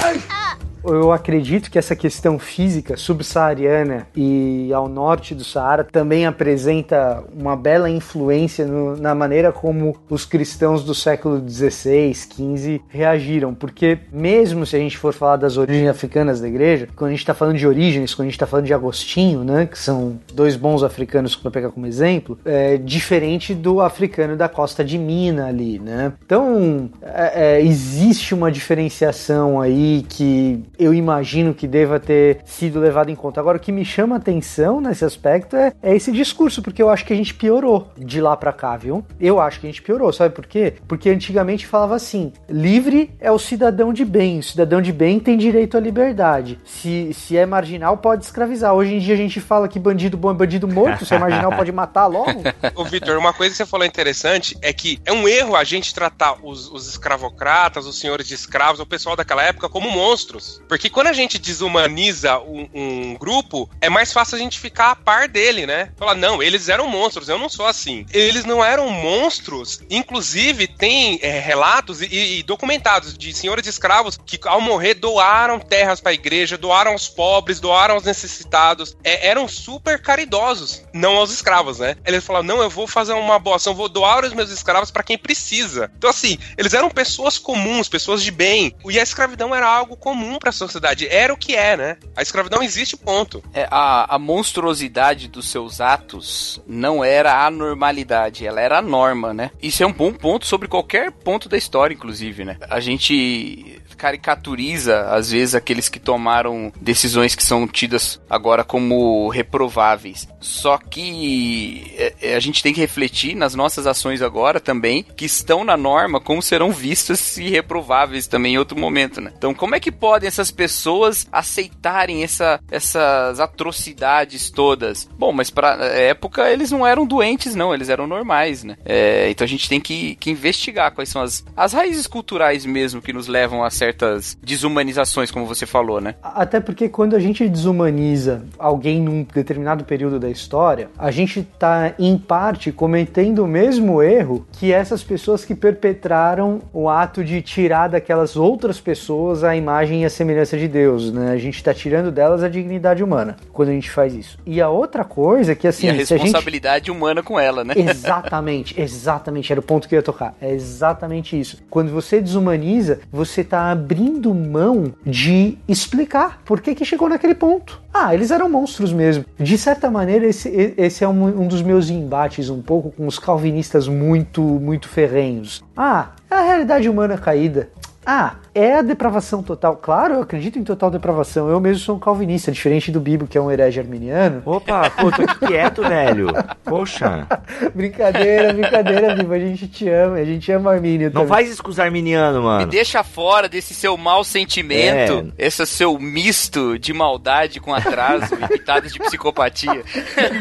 C: Ai! Eu acredito que essa questão física subsaariana e ao norte do Saara também apresenta uma bela influência no, na maneira como os cristãos do século XVI, XV reagiram, porque mesmo se a gente for falar das origens africanas da igreja, quando a gente está falando de origens, quando a gente está falando de Agostinho, né, que são dois bons africanos para pegar como exemplo, é diferente do africano da costa de Minas ali, né? Então é, é, existe uma diferenciação aí que eu imagino que deva ter sido levado em conta. Agora, o que me chama atenção nesse aspecto é, é esse discurso, porque eu acho que a gente piorou de lá pra cá, viu? Eu acho que a gente piorou, sabe por quê? Porque antigamente falava assim: livre é o cidadão de bem, o cidadão de bem tem direito à liberdade. Se, se é marginal, pode escravizar. Hoje em dia a gente fala que bandido bom é bandido morto, se é marginal, pode matar logo. (laughs)
D: Ô, Vitor, uma coisa que você falou interessante é que é um erro a gente tratar os, os escravocratas, os senhores de escravos, o pessoal daquela época como monstros. Porque quando a gente desumaniza um, um grupo, é mais fácil a gente ficar a par dele, né? Falar, não, eles eram monstros, eu não sou assim. Eles não eram monstros, inclusive tem é, relatos e, e documentados de senhores escravos que ao morrer doaram terras para a igreja, doaram aos pobres, doaram aos necessitados, é, eram super caridosos, não aos escravos, né? Eles falavam, não, eu vou fazer uma boa ação, vou doar os meus escravos para quem precisa. Então assim, eles eram pessoas comuns, pessoas de bem, e a escravidão era algo comum para sociedade, era o que é, né? A escravidão existe, ponto.
B: É, a, a monstruosidade dos seus atos não era a normalidade, ela era a norma, né? Isso é um bom ponto sobre qualquer ponto da história, inclusive, né? A gente caricaturiza, às vezes, aqueles que tomaram decisões que são tidas agora como reprováveis. Só que é, é, a gente tem que refletir nas nossas ações agora também, que estão na norma, como serão vistas e reprováveis também em outro momento, né? Então, como é que podem essas pessoas aceitarem essa, essas atrocidades todas? Bom, mas pra época eles não eram doentes, não, eles eram normais, né? É, então a gente tem que, que investigar quais são as, as raízes culturais mesmo que nos levam a certas desumanizações, como você falou, né?
C: Até porque quando a gente desumaniza alguém num determinado período da história, a gente tá, em parte, cometendo o mesmo erro que essas pessoas que perpetraram o ato de tirar daquelas outras pessoas a imagem e a semelhança de Deus, né? A gente tá tirando delas a dignidade humana quando a gente faz isso. E a outra coisa é que, assim,
B: e a
C: se a gente...
B: responsabilidade humana com ela, né?
C: Exatamente, (laughs) exatamente. Era o ponto que eu ia tocar. É exatamente isso. Quando você desumaniza, você tá abrindo mão de explicar por que, que chegou naquele ponto. Ah, eles eram monstros mesmo. De certa maneira, esse, esse é um, um dos meus embates um pouco com os calvinistas muito, muito ferrenhos. Ah, é a realidade humana caída. Ah, é a depravação total. Claro, eu acredito em total depravação. Eu mesmo sou um calvinista, diferente do Bibo, que é um herege arminiano.
A: Opa, pô, tô aqui quieto, (laughs) velho. Poxa.
C: brincadeira, brincadeira, Bibo. A gente te ama, a gente ama Armínio
A: Não
C: também.
A: faz isso com os arminianos,
B: Me
A: mano.
B: deixa fora desse seu mau sentimento, esse seu misto de maldade com atraso e pitadas de psicopatia.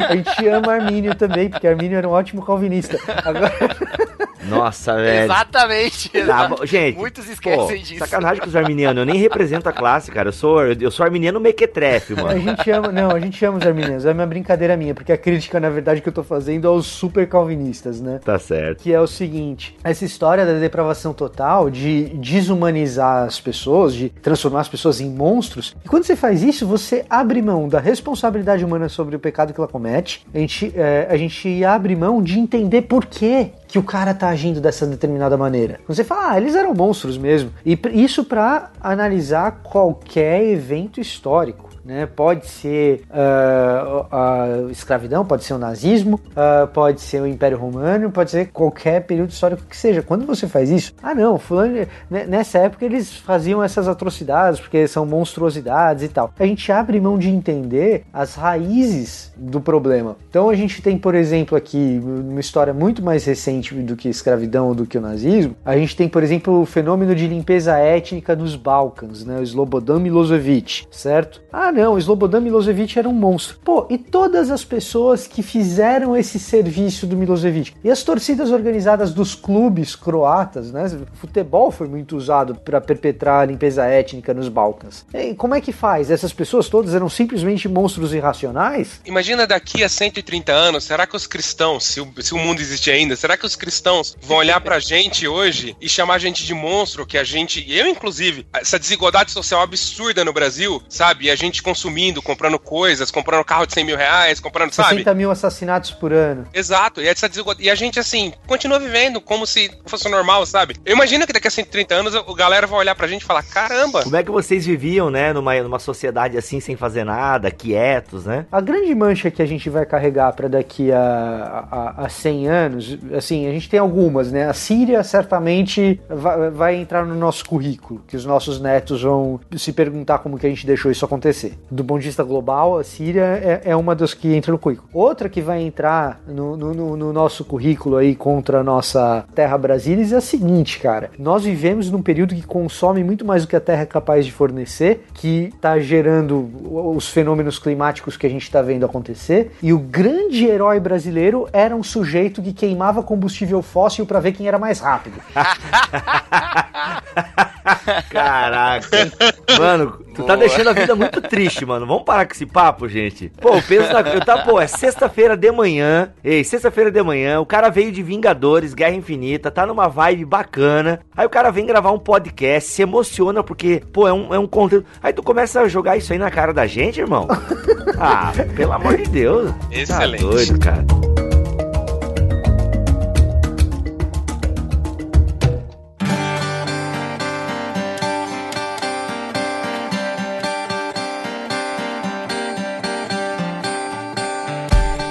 C: A gente ama Armínio também, porque Armínio era um ótimo calvinista. Agora, (laughs)
A: Nossa, velho.
B: Exatamente.
A: Tá gente,
B: Muitos
A: pô,
B: esquecem disso.
A: sacanagem com os arminianos. Eu nem represento a classe, cara. Eu sou, eu sou arminiano mequetrefe,
C: a
A: mano.
C: gente ama, não, a gente ama os arminianos. É uma brincadeira minha, porque a crítica, na verdade, que eu tô fazendo aos super calvinistas, né?
A: Tá certo.
C: que é o seguinte: essa história da depravação total, de desumanizar as pessoas, de transformar as pessoas em monstros. E quando você faz isso, você abre mão da responsabilidade humana sobre o pecado que ela comete. A gente, é, a gente abre mão de entender por quê que o cara tá agindo dessa determinada maneira. Você fala, ah, eles eram monstros mesmo. E isso para analisar qualquer evento histórico. Né? Pode ser ah, a escravidão, pode ser o nazismo, ah, pode ser o Império Romano, pode ser qualquer período histórico que seja. Quando você faz isso, ah não, fulano, né, nessa época eles faziam essas atrocidades porque são monstruosidades e tal. A gente abre mão de entender as raízes do problema. Então a gente tem, por exemplo, aqui uma história muito mais recente do que escravidão ou do que o nazismo. A gente tem, por exemplo, o fenômeno de limpeza étnica nos Balcãs, né? O Slobodan Milosevic, certo? Ah, não, Slobodan Milosevic era um monstro. Pô, e todas as pessoas que fizeram esse serviço do Milosevic? E as torcidas organizadas dos clubes croatas, né? O futebol foi muito usado para perpetrar a limpeza étnica nos Balcãs. E como é que faz? Essas pessoas todas eram simplesmente monstros irracionais?
D: Imagina daqui a 130 anos, será que os cristãos, se o, se o mundo existir ainda, será que os cristãos vão olhar pra gente hoje e chamar a gente de monstro, que a gente, eu inclusive, essa desigualdade social absurda no Brasil, sabe? E a gente consumindo, comprando coisas, comprando carro de 100 mil reais, comprando, sabe?
C: 60 mil assassinatos por ano.
D: Exato, e, essa desigualdade- e a gente, assim, continua vivendo como se fosse normal, sabe? Eu imagino que daqui a 130 anos o galera vai olhar pra gente e falar: caramba,
A: Como é que vocês viviam, né, numa, numa sociedade assim, sem fazer nada, quietos, né?
C: A grande mancha que a gente vai carregar para daqui a, a, a 100 anos, assim, a gente tem algumas, né? A Síria certamente vai, vai entrar no nosso currículo, que os nossos netos vão se perguntar como que a gente deixou isso acontecer. Do ponto de vista global, a Síria é, é uma das que entra no currículo. Outra que vai entrar no, no- no- no nosso currículo aí contra a nossa terra Brasília é a seguinte, cara. Nós vivemos num período que consome muito mais do que a Terra é capaz de fornecer, que está gerando os fenômenos climáticos que a gente está vendo acontecer. E o grande herói brasileiro era um sujeito que queimava combustível fóssil para ver quem era mais rápido. (laughs)
A: Caraca. Mano, tu tá deixando a vida muito triste, mano. Vamos parar com esse papo, gente. Pô, pensa. Eu tá, pô, é sexta-feira de manhã. Ei, sexta-feira de manhã. O cara veio de Vingadores, Guerra Infinita, tá numa vibe bacana. Aí o cara vem gravar um podcast, se emociona porque, pô, é um, é um conteúdo. Aí tu começa a jogar isso aí na cara da gente, irmão. Ah, pelo amor de Deus.
D: Excelente.
A: Tá doido, cara.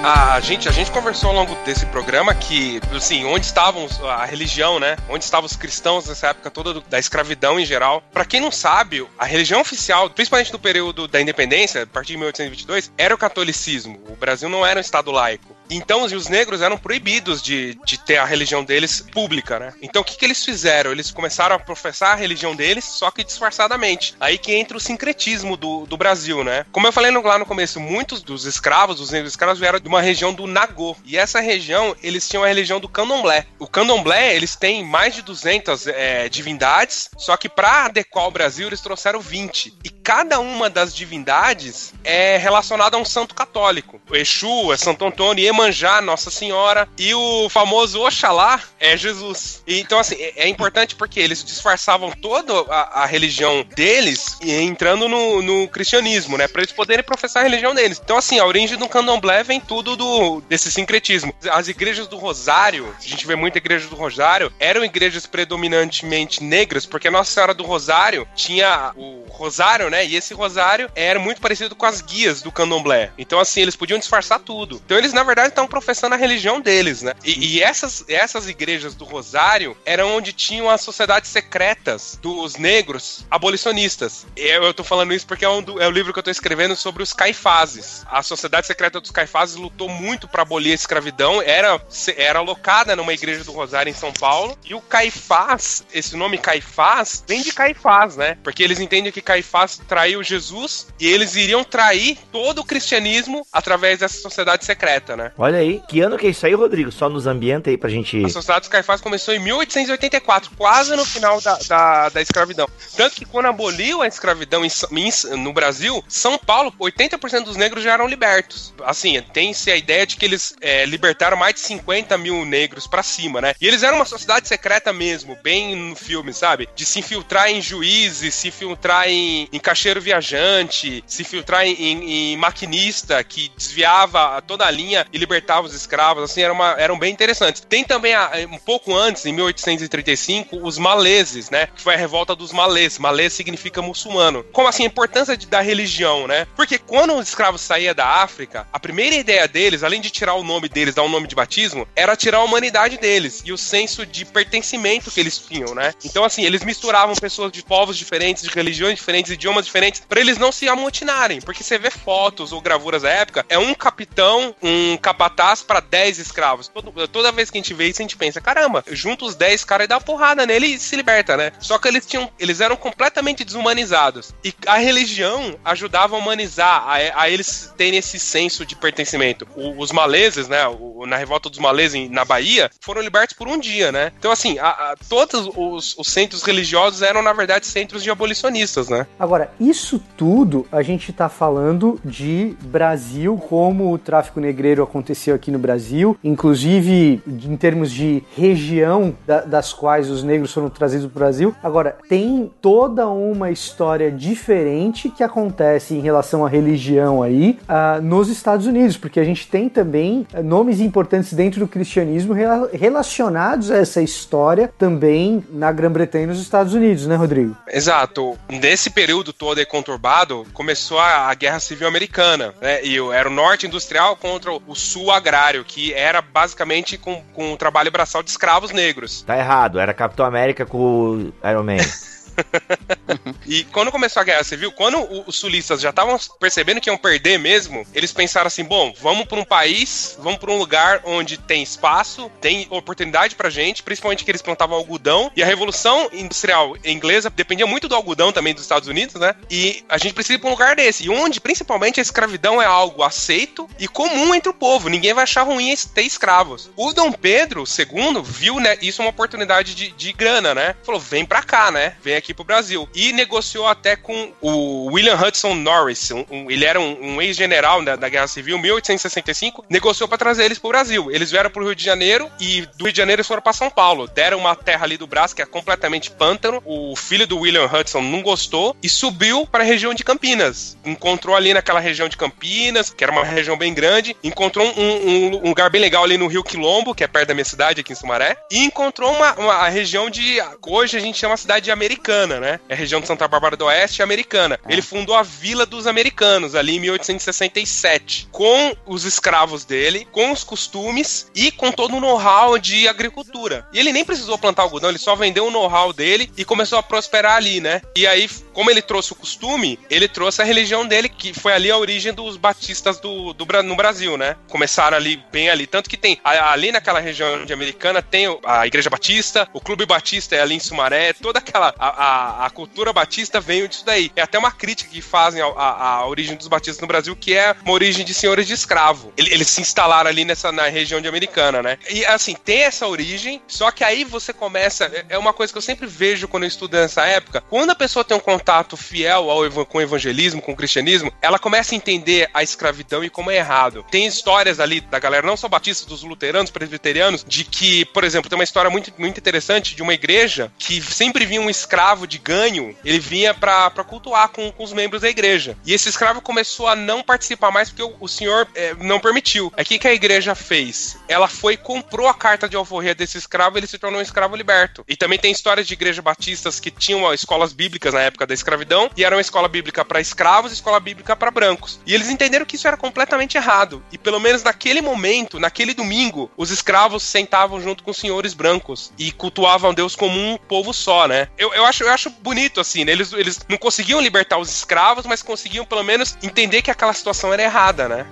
D: A gente, a gente conversou ao longo desse programa que, assim, onde estavam a religião, né? Onde estavam os cristãos nessa época toda do- da escravidão em geral. Pra quem não sabe, a religião oficial, principalmente no período da independência, a partir de 1822, era o catolicismo. O Brasil não era um estado laico. Então, os negros eram proibidos de, de ter a religião deles pública, né? Então, o que, que eles fizeram? Eles começaram a professar a religião deles, só que disfarçadamente. Aí que entra o sincretismo do, do Brasil, né? Como eu falei no- lá no começo, muitos dos escravos, dos negros escravos, vieram de uma região do Nagô. E essa região, eles tinham a religião do Candomblé. O Candomblé, eles têm mais de 200 é, divindades, só que para adequar o Brasil, eles trouxeram 20. E cada uma das divindades é relacionada a um santo católico. O Exu é Santo Antônio, Iemanjá, Nossa Senhora, e o famoso Oxalá é Jesus. E, então, assim, é, é importante porque eles disfarçavam toda a, a religião deles e entrando no, no cristianismo, né? Pra eles poderem professar a religião deles. Então, assim, a origem do candomblé vem tudo do, desse sincretismo. As igrejas do Rosário, a gente vê muita igreja do Rosário, eram igrejas predominantemente negras, porque Nossa Senhora do Rosário tinha o rosário, né? E esse rosário era muito parecido com as guias do candomblé. Então, assim, eles podiam disfarçar tudo. Então, eles, na verdade, estavam professando a religião deles, né? E, e essas, essas igrejas do rosário eram onde tinham as sociedades secretas dos negros abolicionistas. Eu, eu tô falando isso porque é, um do- é o livro que eu tô escrevendo sobre os caifazes. A sociedade secreta dos caifazes lutou muito para abolir a escravidão, era, era alocada numa igreja do Rosário em São Paulo. E o Caifás, esse nome Caifás, vem de Caifás, né? Porque eles entendem que Caifás traiu Jesus e eles iriam trair todo o cristianismo através dessa sociedade secreta, né?
A: Olha aí, que ano que é isso aí, Rodrigo? Só nos ambienta aí pra gente.
D: A Sociedade dos Caifás começou em 1884, quase no final da, da, da escravidão. Tanto que quando aboliu a escravidão em em- no Brasil, São Paulo, 80% dos negros já eram libertos. Assim, tem-se a ideia de que eles é, libertaram mais de 50 mil negros pra cima, né? E eles eram uma sociedade secreta mesmo, bem no filme, sabe? De se infiltrar em juízes, se infiltrar em, em caixeiro viajante, se infiltrar em, em- em maquinista que desviava toda a linha e libertava os escravos, assim, era uma, eram bem interessantes. Tem também, a- um pouco antes, em 1835, os maleses, né? Que foi a revolta dos malês. Malês significa muçulmano. Como assim, a importância de- da religião, né? Porque quando os escravos saíam da África, a primeira ideia deles, além de tirar o nome deles, dar um nome de batismo, era tirar a humanidade deles e o senso de pertencimento que eles tinham, né? Então, assim, eles misturavam pessoas de povos diferentes, de religiões diferentes, idiomas diferentes, pra eles não se amotinarem. Porque você vê fotos ou gravuras da época, é um capitão, um capataz pra 10 escravos. Todo- toda vez que a gente vê isso, a gente pensa, caramba, junta os 10 caras e dá uma porrada nele e se liberta, né? Só que eles tinham, eles eram completamente desumanizados. E a religião ajudava a humanizar, a, a eles terem esse senso de pertencimento. O- os maleses, né, o- na revolta dos maleses na Bahia, foram libertos por um dia, né? Então, assim, a- a- todos os, os centros religiosos eram, na verdade, centros de abolicionistas, né?
C: Agora, isso tudo a gente tá falando de Brasil, como o tráfico negreiro aconteceu aqui no Brasil, inclusive em termos de região da- das quais os negros foram trazidos para o Brasil. Agora, tem toda uma história diferente que acontece em relação à religião aí ah, nos Estados Unidos, porque a gente tem também ah, nomes importantes dentro do cristianismo rela- relacionados a essa história também na Grã-Bretanha e nos Estados Unidos, né, Rodrigo?
D: Exato. Nesse período todo aí conturbado, começou a, a Guerra Civil Americana, né? E era o norte industrial contra o sul agrário, que era basicamente com, com o trabalho braçal de escravos negros.
A: Tá errado, era Capitão América com o Iron Man. (laughs) (laughs)
D: E quando começou a Guerra Civil, quando os sulistas já estavam percebendo que iam perder mesmo, eles pensaram assim: bom, vamos para um país, vamos para um lugar onde tem espaço, tem oportunidade pra gente, principalmente que eles plantavam algodão. E a Revolução Industrial Inglesa dependia muito do algodão também dos Estados Unidos, né? E a gente precisa ir pra um lugar desse, e onde principalmente a escravidão é algo aceito e comum entre o povo. Ninguém vai achar ruim ter escravos. O Dom Pedro II viu né, isso uma oportunidade de, de grana, né? Falou: vem pra cá, né? Vem aqui pro Brasil. E negociou até com o William Hudson Norris. um- um- ele era um, um ex-general da, da Guerra Civil, 1865. Negociou pra trazer eles pro Brasil. Eles vieram pro Rio de Janeiro e do Rio de Janeiro eles foram pra São Paulo. Deram uma terra ali do Brás que é completamente pântano. O filho do William Hudson não gostou e subiu pra região de Campinas. Encontrou ali naquela região de Campinas, que era uma região bem grande. Encontrou um, um- lugar bem legal ali no Rio Quilombo, que é perto da minha cidade, aqui em Sumaré. E encontrou uma, uma a região de. Hoje a gente chama a cidade de Americana, né? É a região de Santa Bárbara do Oeste americana. Ele fundou a Vila dos Americanos, ali em 1867, com os escravos dele, com os costumes e com todo o know-how de agricultura. E ele nem precisou plantar algodão, ele só vendeu o know-how dele e começou a prosperar ali, né? E aí, como ele trouxe o costume, ele trouxe a religião dele, que foi ali a origem dos batistas do, do no Brasil, né? Começaram ali, bem ali. Tanto que tem, ali naquela região de Americana, tem a Igreja Batista, o Clube Batista é ali em Sumaré, toda aquela, a, a- a cultura batista veio disso daí. É até uma crítica que fazem a, origem dos batistas no Brasil, que é uma origem de senhores de escravo. Ele- Eles se instalaram ali nessa, na região de Americana, né? E assim, tem essa origem, só que aí você começa, é- é uma coisa que eu sempre vejo quando eu estudo nessa época, quando a pessoa tem um contato fiel ao, com o evangelismo, com o cristianismo, ela começa a entender a escravidão e como é errado. Tem histórias ali da galera, não só batistas, dos luteranos, presbiterianos, de que, por exemplo, tem uma história muito, muito interessante de uma igreja que sempre vinha um escravo de ganho, ele vinha pra cultuar com, com os membros da igreja. E esse escravo começou a não participar mais porque o, o senhor eh, não permitiu. O que, que a igreja fez? Ela foi, comprou a carta de alforria desse escravo e ele se tornou um escravo liberto. E também tem histórias de igreja batistas que tinham escolas bíblicas na época da escravidão e era uma escola bíblica para escravos e escola bíblica para brancos. E eles entenderam que isso era completamente errado. E pelo menos naquele momento, naquele domingo, os escravos sentavam junto com os senhores brancos e cultuavam Deus como um povo só, né? Eu, eu, acho, eu acho bonito assim, né? Eles, eles não conseguiam libertar os escravos, mas conseguiam pelo menos entender que aquela situação era errada, né?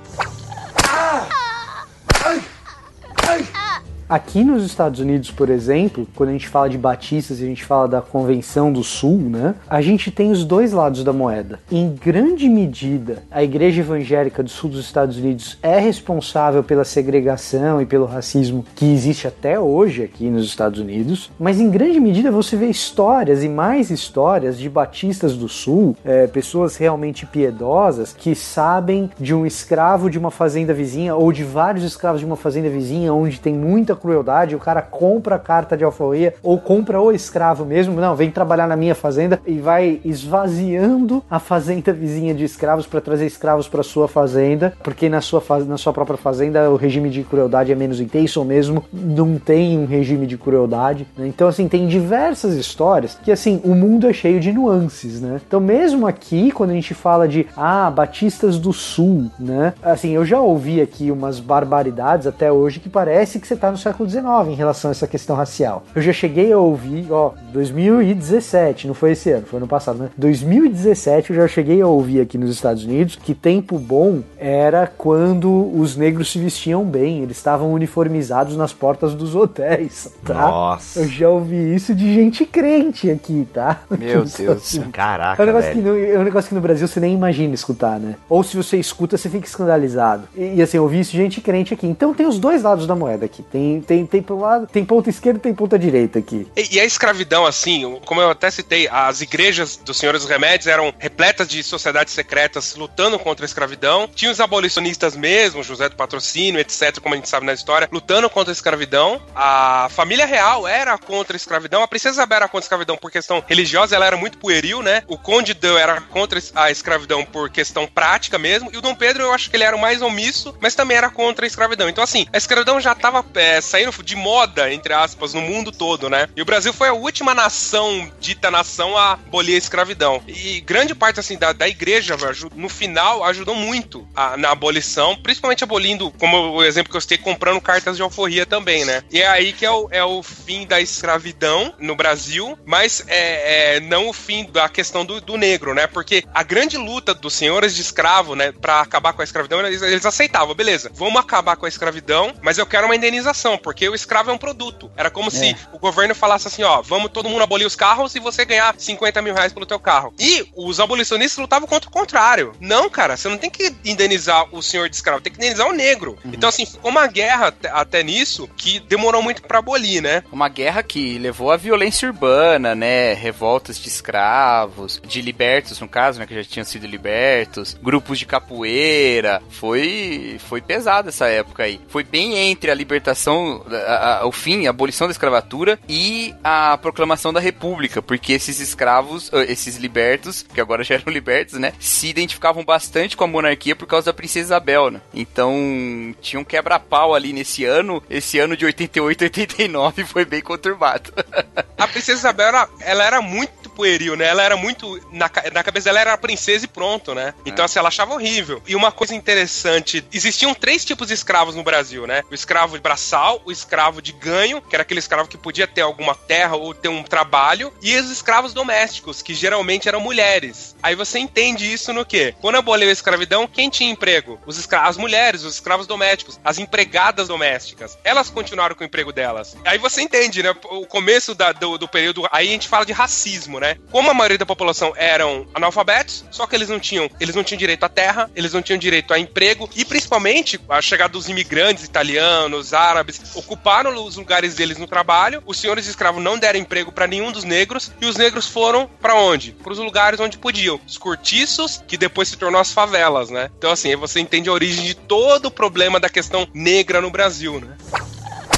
C: Aqui nos Estados Unidos, por exemplo, quando a gente fala de batistas e a gente fala da Convenção do Sul, né? A gente tem os dois lados da moeda. Em grande medida, a Igreja Evangélica do Sul dos Estados Unidos é responsável pela segregação e pelo racismo que existe até hoje aqui nos Estados Unidos, mas em grande medida você vê histórias e mais histórias de batistas do Sul, é, pessoas realmente piedosas que sabem de um escravo de uma fazenda vizinha ou de vários escravos de uma fazenda vizinha onde tem muita crueldade, o cara compra a carta de alforria ou compra o escravo mesmo, não, vem trabalhar na minha fazenda e vai esvaziando a fazenda vizinha de escravos para trazer escravos para sua fazenda, porque na sua, na sua própria fazenda o regime de crueldade é menos intenso ou mesmo não tem um regime de crueldade. né? Então, assim, tem diversas histórias que, assim, o mundo é cheio de nuances, né? Então, mesmo aqui, quando a gente fala de, ah, Batistas do Sul, né? Assim, eu já ouvi aqui umas barbaridades até hoje que parece que você tá no século XIX em relação a essa questão racial. Eu já cheguei a ouvir, ó, 2017, não foi esse ano, foi ano passado, né? 2017 eu já cheguei a ouvir aqui nos Estados Unidos que tempo bom era quando os negros se vestiam bem, eles estavam uniformizados nas portas dos hotéis, tá?
A: Nossa.
C: Eu já ouvi isso de gente crente aqui, tá?
B: Meu Deus.
A: Caraca,
C: É um, negócio que
A: velho.
C: no, é um negócio que no Brasil você nem imagina escutar, né? Ou se você escuta, você fica escandalizado. E, e, assim, eu ouvi isso de gente crente aqui. Então tem os dois lados da moeda aqui. Tem Tem, tem, tem lado, tem ponta esquerda e tem ponta direita aqui.
D: E, e a escravidão, assim, como eu até citei, as igrejas dos Senhores dos Remédios eram repletas de sociedades secretas lutando contra a escravidão. Tinha os abolicionistas mesmo, José do Patrocínio, etc., como a gente sabe na história, lutando contra a escravidão. A família real era contra a escravidão. A princesa Isabel era contra a escravidão por questão religiosa, ela era muito pueril, né? O conde Dan era contra a escravidão por questão prática mesmo. E o Dom Pedro, eu acho que ele era o mais omisso, mas também era contra a escravidão. Então, assim, a escravidão já estava é, saindo de moda, entre aspas, no mundo todo, né? E o Brasil foi a última nação, dita nação, a abolir a escravidão. E grande parte, assim, da, da igreja, no final, ajudou muito a, na abolição, principalmente abolindo, como o exemplo que eu citei, comprando cartas de alforria também, né? E é aí que é o, é o fim da escravidão no Brasil, mas é, é não o fim da questão do, do, negro, né? Porque a grande luta dos senhores de escravo, né, para acabar com a escravidão, eles, eles aceitavam, beleza, vamos acabar com a escravidão, mas eu quero uma indenização, porque o escravo é um produto. Era como é. se o governo falasse assim, ó, vamos todo mundo abolir os carros e você ganhar 50 mil reais pelo teu carro. E os abolicionistas lutavam contra o contrário. Não, cara, você não tem que indenizar o senhor de escravo, tem que indenizar o negro. Uhum. Então, assim, ficou uma guerra até, até nisso que demorou muito para abolir, né?
B: Uma guerra que levou à violência urbana, né? Revoltas de escravos, de libertos, no caso, né? Que já tinham sido libertos, grupos de capoeira. Foi, foi pesado essa época aí. Foi bem entre a libertação, a, a, o fim, a abolição da escravatura e a proclamação da república, porque esses escravos, esses libertos, que agora já (laughs) eram libertos, né? Se identificavam bastante com a monarquia por causa da princesa Isabel, né? Então, tinha um quebra-pau ali nesse ano. Esse ano de 88, 89 foi bem conturbado. (laughs)
D: a princesa Isabel, ela era muito pueril, né? Ela era muito. Na, na cabeça dela era a princesa e pronto, né? Então, é. assim, ela achava horrível. E uma coisa interessante: existiam três tipos de escravos no Brasil, né? O escravo de braçal, o escravo de ganho, que era aquele escravo que podia ter alguma terra ou ter um trabalho, e os escravos domésticos, que geralmente eram mulheres. Aí você entende isso no quê? Quando aboliu a escravidão, quem tinha emprego? Os escra as mulheres, os escravos domésticos, as empregadas domésticas. Elas continuaram com o emprego delas. Aí você entende, né? O começo da, do, do período. Aí a gente fala de racismo, né? Como a maioria da população eram analfabetos, só que eles não tinham, eles não tinham direito à terra, eles não tinham direito a emprego e principalmente a chegada dos imigrantes italianos, árabes, ocuparam os lugares deles no trabalho. Os senhores escravos não deram emprego para nenhum dos negros e os negros foram para onde? Para os lugares onde podiam, os cortiços, que depois se tornou as favelas, né? Então assim, aí você entende a origem de todo o problema da questão negra no Brasil, né?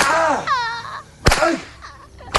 D: Ah!
B: Ai!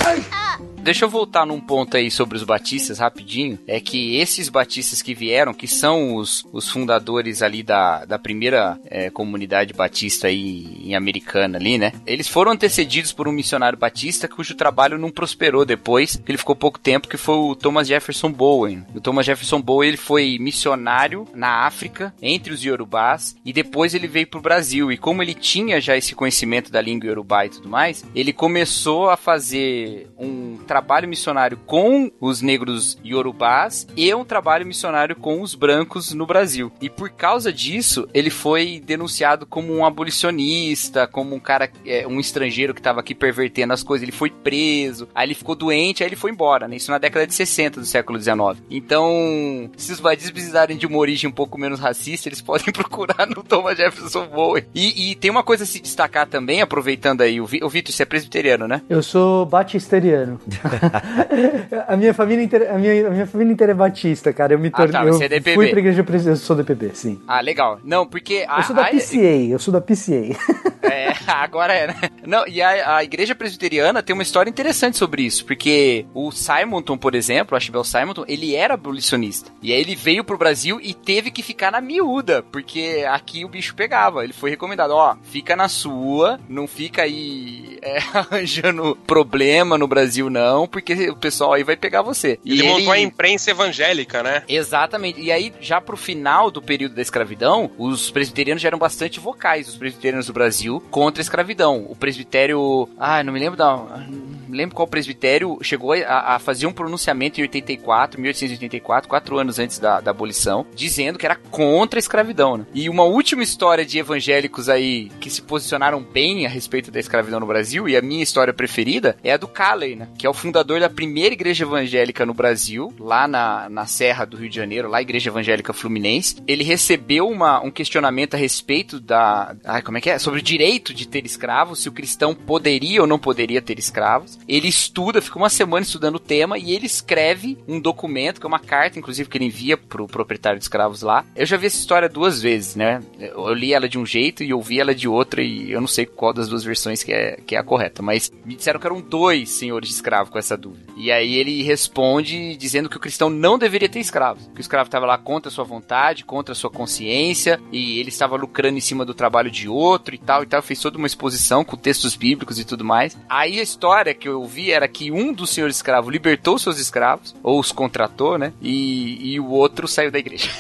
B: Ai! Deixa eu voltar num ponto aí sobre os batistas rapidinho. É que esses batistas que vieram, que são os, os fundadores ali da, da primeira é, comunidade batista aí em Americana ali, né? Eles foram antecedidos por um missionário batista cujo trabalho não prosperou depois, ele ficou pouco tempo, que foi o Thomas Jefferson Bowen. O Thomas Jefferson Bowen, ele foi missionário na África, entre os Yorubás, e depois ele veio pro Brasil. E como ele tinha já esse conhecimento da língua Yorubá e tudo mais, ele começou a fazer um trabalho trabalho missionário com os negros yorubás e um trabalho missionário com os brancos no Brasil. E por causa disso, ele foi denunciado como um abolicionista, como um cara, é, um estrangeiro que estava aqui pervertendo as coisas. Ele foi preso, aí ele ficou doente, aí ele foi embora, né? Isso na década de 60 do século 19. Então, se os vadis precisarem de uma origem um pouco menos racista, eles (laughs) podem procurar no Thomas Jefferson Bowen. E, e tem uma coisa a se destacar também, aproveitando aí, o, o Vitor, você é presbiteriano, né?
C: Eu sou batisteriano. (laughs) (laughs) a, minha família inteira, a, minha, a minha família inteira é batista, cara. Eu me tornei. Ah, tá, você é DPB. fui pra igreja eu sou DPB, sim.
B: Ah, legal. Não, porque.
C: A, eu sou da PCA, eu sou da PCA. (laughs)
B: É, agora é, né? Não, e a, a igreja presbiteriana tem uma história interessante sobre isso, porque o Simonton, por exemplo, o Ashbel Simonton, ele era abolicionista. E aí ele veio pro Brasil e teve que ficar na miúda, porque aqui o bicho pegava. Ele foi recomendado, ó, fica na sua, não fica aí é, (laughs) arranjando problema no Brasil, não não, porque o pessoal aí vai pegar você.
D: Ele, ele montou a imprensa evangélica, né?
B: Exatamente. E aí, já pro final do período da escravidão, os presbiterianos já eram bastante vocais, os presbiterianos do Brasil, contra a escravidão. O presbitério. Ah, não me lembro da. Não me lembro qual presbitério, chegou a, a fazer um pronunciamento em 84, 1884, quatro anos antes da, da abolição, dizendo que era contra a escravidão, né? E uma última história de evangélicos aí que se posicionaram bem a respeito da escravidão no Brasil, e a minha história preferida é a do Calley, né? Que é o fundador da primeira igreja evangélica no Brasil, lá na, na Serra do Rio de Janeiro, lá Igreja Evangélica Fluminense. Ele recebeu uma, um questionamento a respeito da. Ai, como é que é? Sobre o direito de ter escravos, se o cristão poderia ou não poderia ter escravos. Ele estuda, fica uma semana estudando o tema e ele escreve um documento, que é uma carta, inclusive, que ele envia pro proprietário de escravos lá. Eu já vi essa história duas vezes, né? Eu li ela de um jeito e ouvi ela de outra, e eu não sei qual das duas versões que é, que é a correta, mas me disseram que eram dois senhores de com essa dúvida. E aí ele responde dizendo que o cristão não deveria ter escravos, que o escravo estava lá contra a sua vontade, contra a sua consciência, e ele estava lucrando em cima do trabalho de outro e tal e tal. Fez toda uma exposição com textos bíblicos e tudo mais. Aí a história que eu ouvi era que um dos senhores escravos libertou seus escravos, ou os contratou, né? E, e o outro saiu da igreja. (laughs)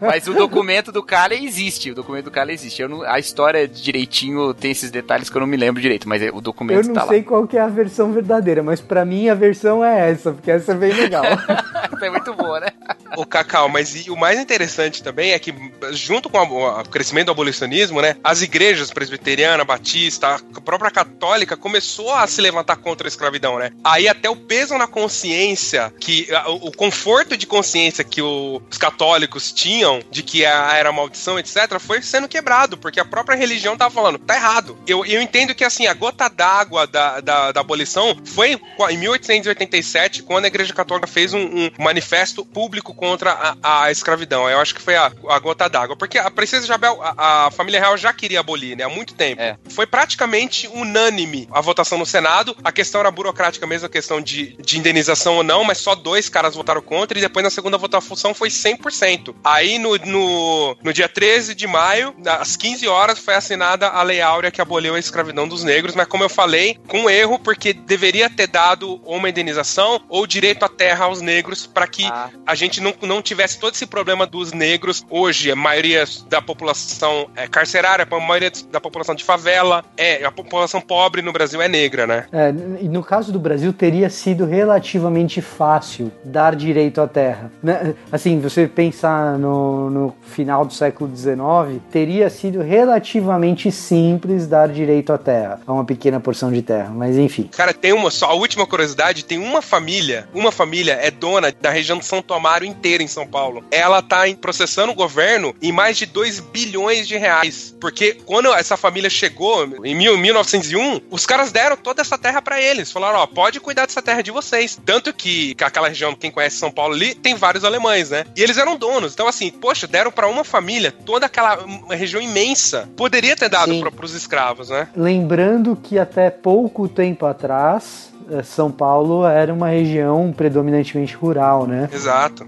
B: Mas o documento do cara existe. O documento do cara existe. Não, a história direitinho tem esses detalhes que eu não me lembro direito, mas é- o documento
C: Eu não
B: tá
C: sei qual que é a versão verdadeira, mas pra mim a versão é essa, porque essa é bem legal. (laughs)
B: lá. é muito boa, né?
D: O Cacau, mas e o mais interessante também é que, junto com o crescimento do abolicionismo, né, as igrejas presbiteriana, batista, a própria católica começou a se levantar contra a escravidão, né? Aí até o peso na consciência, que o, o conforto de consciência que o- os católicos tinham de que a, era maldição, etc., foi sendo quebrado, porque a própria religião tava falando, tá errado. Eu, eu entendo que, assim, a gota d'água da, da, da abolição foi em 1887, quando a Igreja Católica fez um, um manifesto público contra a, a escravidão. Eu acho que foi a, a gota d'água. Porque a princesa Isabel, a, a família real já queria abolir, né? Há muito tempo.
B: É.
D: Foi praticamente unânime a votação no Senado. A questão era burocrática mesmo, a questão de, de indenização ou não, mas só dois caras votaram contra e depois na segunda votação foi 100%. Aí no, no, no dia 13 de maio, às 15 horas, foi assinada a Lei Áurea que aboliu a escravidão dos negros, mas como eu falei, com erro, porque deveria ter dado ou uma indenização ou direito à terra aos negros para que
B: Ah.
D: a gente não, não tivesse todo esse problema dos negros hoje. A maioria da população é carcerária, a maioria da população de favela, é a população pobre no Brasil é negra, né?
C: É, e no caso do Brasil, teria sido relativamente fácil dar direito à terra. Né? Assim, você pensar no, no final do século XIX, teria sido relativamente simples dar direito à terra, a uma pequena porção de terra. Mas enfim.
D: Cara, tem uma só, a última curiosidade, tem uma família, uma família é dona da região de Santo Amaro inteira em São Paulo. Ela tá processando o governo em mais de 2 bilhões de reais, porque quando essa família chegou em mil- 1901, os caras deram toda essa terra pra eles. Falaram, ó, pode cuidar dessa terra de vocês. Tanto que, que aquela região, quem conhece São Paulo ali, tem vários alemães, né? E eles eram donos. Então assim, poxa, deram pra uma família toda aquela hum, região imensa. Poderia ter dado pros escravos, né?
C: Lembrando que até pouco tempo atrás, eh, São Paulo era uma região predominantemente rural, né?
D: Exato.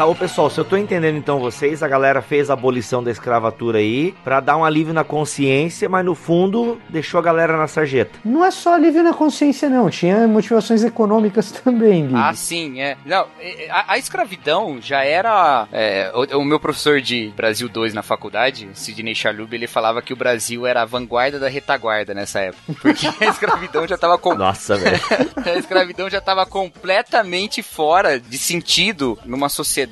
A: Tá, ô pessoal, se eu tô entendendo então vocês, a galera fez a abolição da escravatura aí pra dar um alívio na consciência, mas no fundo deixou a galera na sarjeta.
C: Não é só alívio na consciência, não. Tinha motivações econômicas (laughs) também, Bibi.
B: Ah, sim, é. Não, a, a escravidão já era. é, o, o meu professor de Brasil 2 na faculdade, Sidney Chalub, ele falava que o Brasil era a vanguarda da retaguarda nessa época. (laughs) Porque a escravidão já tava com,
A: Nossa, velho. (laughs)
B: a escravidão já estava completamente fora de sentido numa sociedade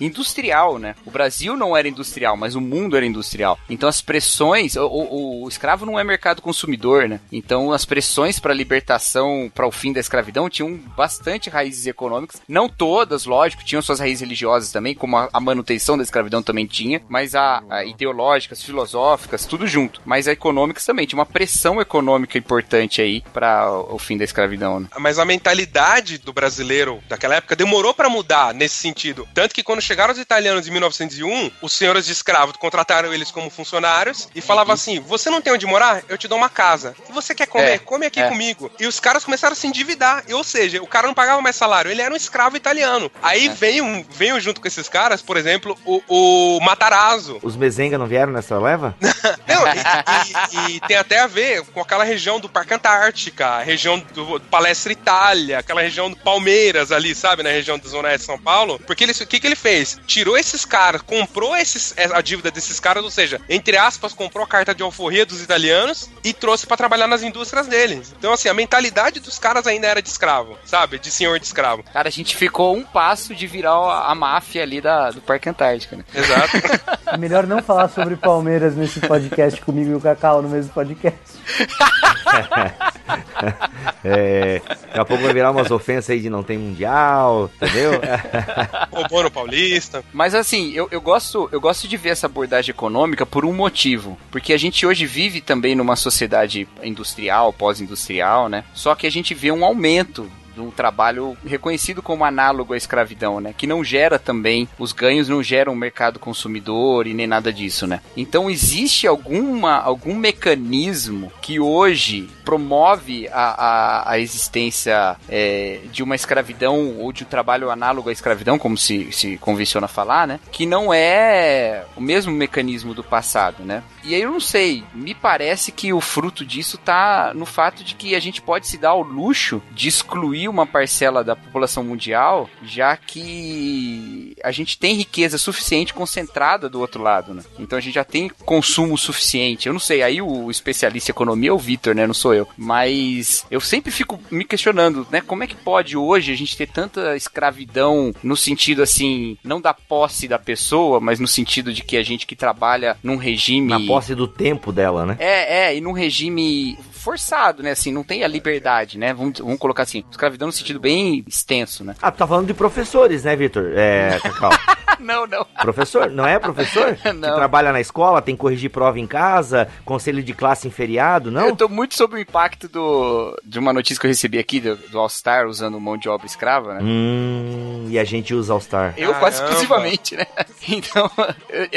B: industrial, né? O Brasil não era industrial, mas o mundo era industrial. Então as pressões, o, o- o escravo não é mercado consumidor, né? Então as pressões para a libertação, para o fim da escravidão tinham bastante raízes econômicas, não todas, lógico, tinham suas raízes religiosas também, como a, a manutenção da escravidão também tinha, mas a, a ideológicas, filosóficas, tudo junto. Mas a econômicas também tinha uma pressão econômica importante aí para o fim da escravidão. Né?
D: Mas a mentalidade do brasileiro daquela época demorou pra mudar nesse sentido. Tanto que quando chegaram os italianos em 1901, os senhores de escravos contrataram eles como funcionários e falavam assim: Você não tem onde morar? Eu te dou uma casa. E você quer comer?
B: É,
D: Come aqui
B: é.
D: comigo. E os caras começaram a se endividar. E, ou seja, o cara não pagava mais salário, ele era um escravo italiano. Aí veio, veio junto com esses caras, por exemplo, o, o Matarazzo.
A: Os mezenga não vieram nessa leva? (laughs)
D: Não, e, e- e tem até a ver com aquela região do Parque Antártica, a região do Palestra Itália, aquela região do Palmeiras ali, sabe, na região da Zona Oeste de São Paulo. Porque ele, o que, que ele fez? Tirou esses caras, comprou esses, a dívida desses caras, ou seja, entre aspas, comprou a carta de alforria dos italianos e trouxe para trabalhar nas indústrias deles. Então, assim, a mentalidade dos caras ainda era de escravo, sabe? De senhor de escravo.
B: Cara, a gente ficou um passo de virar a, máfia ali da, do Parque Antártica, né?
D: Exato.
C: É (laughs) melhor não falar sobre Palmeiras nesse podcast comigo e o Cacau no mesmo podcast. (laughs) (laughs)
A: É, daqui a pouco vai virar umas ofensas aí de não tem mundial, entendeu? (laughs)
D: Roubou no Paulista.
B: Mas assim, eu, eu, gosto, eu gosto de ver essa abordagem econômica por um motivo. Porque a gente hoje vive também numa sociedade industrial, pós-industrial, né? Só que a gente vê um aumento de um trabalho reconhecido como análogo à escravidão, né? Que não gera também, os ganhos não geram um mercado consumidor e nem nada disso, né? Então existe alguma, algum mecanismo que hoje promove a, a, a existência é, de uma escravidão ou de um trabalho análogo à escravidão, como se, se convenciona falar, né? Que não é o mesmo mecanismo do passado, né? E aí eu não sei, me parece que o fruto disso tá no fato de que a gente pode se dar ao luxo de excluir uma parcela da população mundial, já que a gente tem riqueza suficiente concentrada do outro lado, né? Então a gente já tem consumo suficiente. Eu não sei, aí o especialista em economia é o Vitor, né? Não sou eu. Mas eu sempre fico me questionando, né? Como é que pode hoje a gente ter tanta escravidão no sentido assim, não da posse da pessoa, mas no sentido de que a gente que trabalha num regime.
A: Na posse do tempo dela, né?
B: É, é, e num regime forçado, né? Assim, não tem a liberdade, né? Vamos, vamos colocar assim, escravidão no sentido bem extenso, né?
A: Ah, tu tá falando de professores, né, Vitor? É, Cacau. (laughs)
B: não, não.
A: Professor, não é professor? (laughs)
B: Não.
A: Que trabalha na escola, tem que corrigir prova em casa, conselho de classe em feriado, não?
B: Eu tô muito sob o impacto do, de uma notícia que eu recebi aqui do, do All-Star usando mão de obra escrava, né?
A: Hum, e a gente usa All-Star.
B: Eu quase exclusivamente, né? (laughs) Então,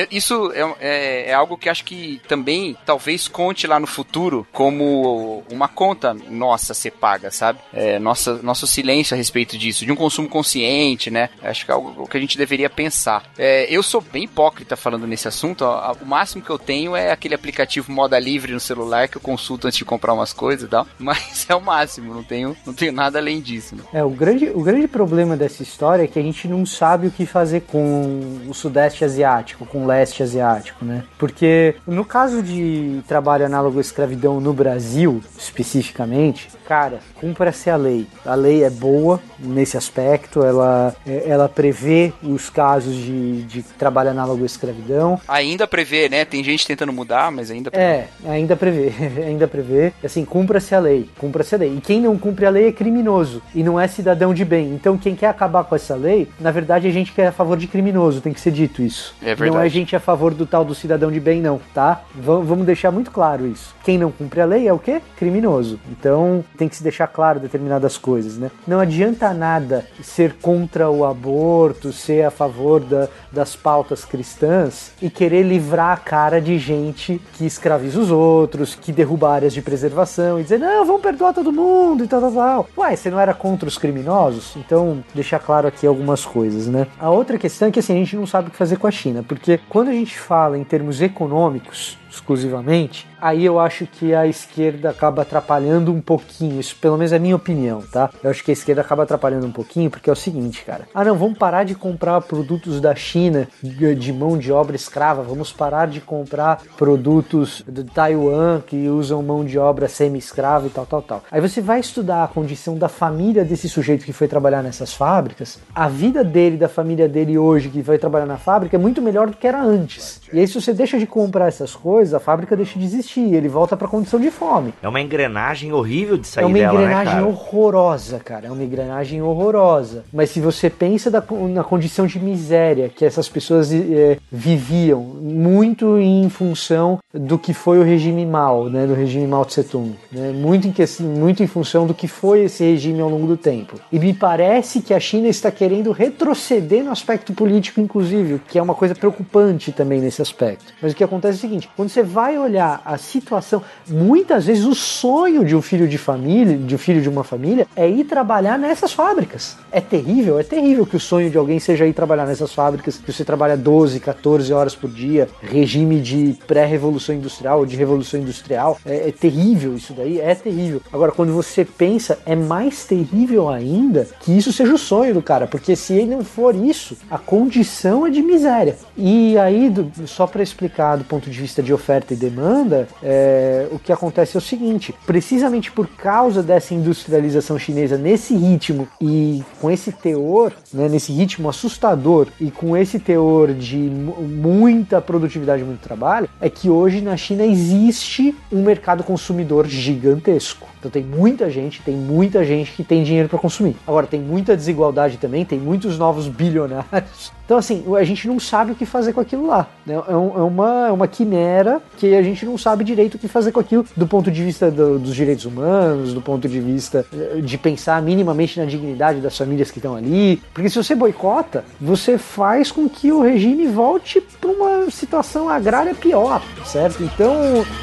B: isso é, é, é algo que acho que também talvez conte lá no futuro como uma conta nossa ser paga, sabe? É, nossa, nosso silêncio a respeito disso, de um consumo consciente, né? Acho que é algo que a gente deveria pensar. É, eu sou bem hipócrita falando nesse assunto. O máximo que eu tenho é aquele aplicativo Moda Livre no celular que eu consulto antes de comprar umas coisas e tal. (laughs) Mas é o máximo, não tenho, não tenho nada além disso. Né?
C: É, o grande, o grande problema dessa história é que a gente não sabe o que fazer com o Sudeste Asiático, com o Leste Asiático, né? Porque no caso de trabalho análogo à escravidão no Brasil, especificamente, cara, cumpra-se a lei. A lei é boa nesse aspecto, ela, é- ela prevê os casos de, de trabalho análogo à escravidão,
B: Ainda prevê, né? Tem gente tentando mudar, mas ainda prevê.
C: é, ainda prevê, (laughs) ainda prevê. Assim, cumpra-se a lei, cumpra-se a lei. E quem não cumpre a lei é criminoso e não é cidadão de bem. Então, quem quer acabar com essa lei, na verdade, a gente que é a favor de criminoso, tem que ser dito isso.
B: É verdade.
C: Não é gente a favor do tal do cidadão de bem, não, tá? Va- Vamos deixar muito claro isso. Quem não cumpre a lei é o quê? Criminoso. Então, tem que se deixar claro determinadas coisas, né? Não adianta nada ser contra o aborto, ser a favor da- das pautas cristãs e querer livrar a cara de gente que escraviza os outros, que derruba áreas de preservação e dizer, não, vamos perdoar todo mundo e tal, tal, tal. Uai, você não era contra os criminosos? Então, deixar claro aqui algumas coisas, né? A outra questão é que assim, a gente não sabe o que fazer com a China, porque quando a gente fala em termos econômicos, exclusivamente, aí eu acho que a esquerda acaba atrapalhando um pouquinho. Isso, pelo menos é a minha opinião, tá? Eu acho que a esquerda acaba atrapalhando um pouquinho, porque é o seguinte, cara. Ah, não, vamos parar de comprar produtos da China de mão de obra escrava, vamos parar de comprar produtos de Taiwan que usam mão de obra semi-escrava e tal, tal, tal. Aí você vai estudar a condição da família desse sujeito que foi trabalhar nessas fábricas, a vida dele, da família dele hoje que vai trabalhar na fábrica é muito melhor do que era antes. E aí, se você deixa de comprar essas coisas, a fábrica deixa de existir, ele volta pra condição de fome.
A: É uma engrenagem horrível de sair
C: É uma
A: dela, né,
C: engrenagem
A: cara?
C: horrorosa, cara. É uma engrenagem horrorosa. Mas se você pensa da- na condição de miséria que essas pessoas eh, viviam, muito em função do que foi o regime Mao, né, do regime Mao Tse Tung, né, muito, em que- muito em função do que foi esse regime ao longo do tempo. E me parece que a China está querendo retroceder no aspecto político, inclusive, que é uma coisa preocupante também nesse nesse aspecto. Mas o que acontece é o seguinte: quando você vai olhar a situação, muitas vezes o sonho de um filho de família, de um filho de uma família, é ir trabalhar nessas fábricas. É terrível, é terrível que o sonho de alguém seja ir trabalhar nessas fábricas, que você trabalha 12, 14 horas por dia, regime de pré-revolução industrial ou de revolução industrial. É, é terrível isso daí, é terrível. Agora, quando você pensa, é mais terrível ainda que isso seja o sonho do cara, porque se ele não for isso, a condição é de miséria. E aí, só para explicar do ponto de vista de oferta e demanda, é, o que acontece é o seguinte: precisamente por causa dessa industrialização chinesa nesse ritmo e com esse teor, né, nesse ritmo assustador e com esse teor de mu- muita produtividade, muito trabalho, é que hoje na China existe um mercado consumidor gigantesco. Então tem muita gente, tem muita gente que tem dinheiro para consumir. Agora tem muita desigualdade também, tem muitos novos bilionários. Então assim, a gente não sabe o que fazer com aquilo lá. né? É, um- é uma, é uma quimera que a gente não sabe direito o que fazer com aquilo do ponto de vista do- dos direitos humanos, do ponto de vista eh, de pensar minimamente na dignidade das famílias que estão ali. Porque se você boicota, você faz com que o regime volte para uma situação agrária pior, certo? Então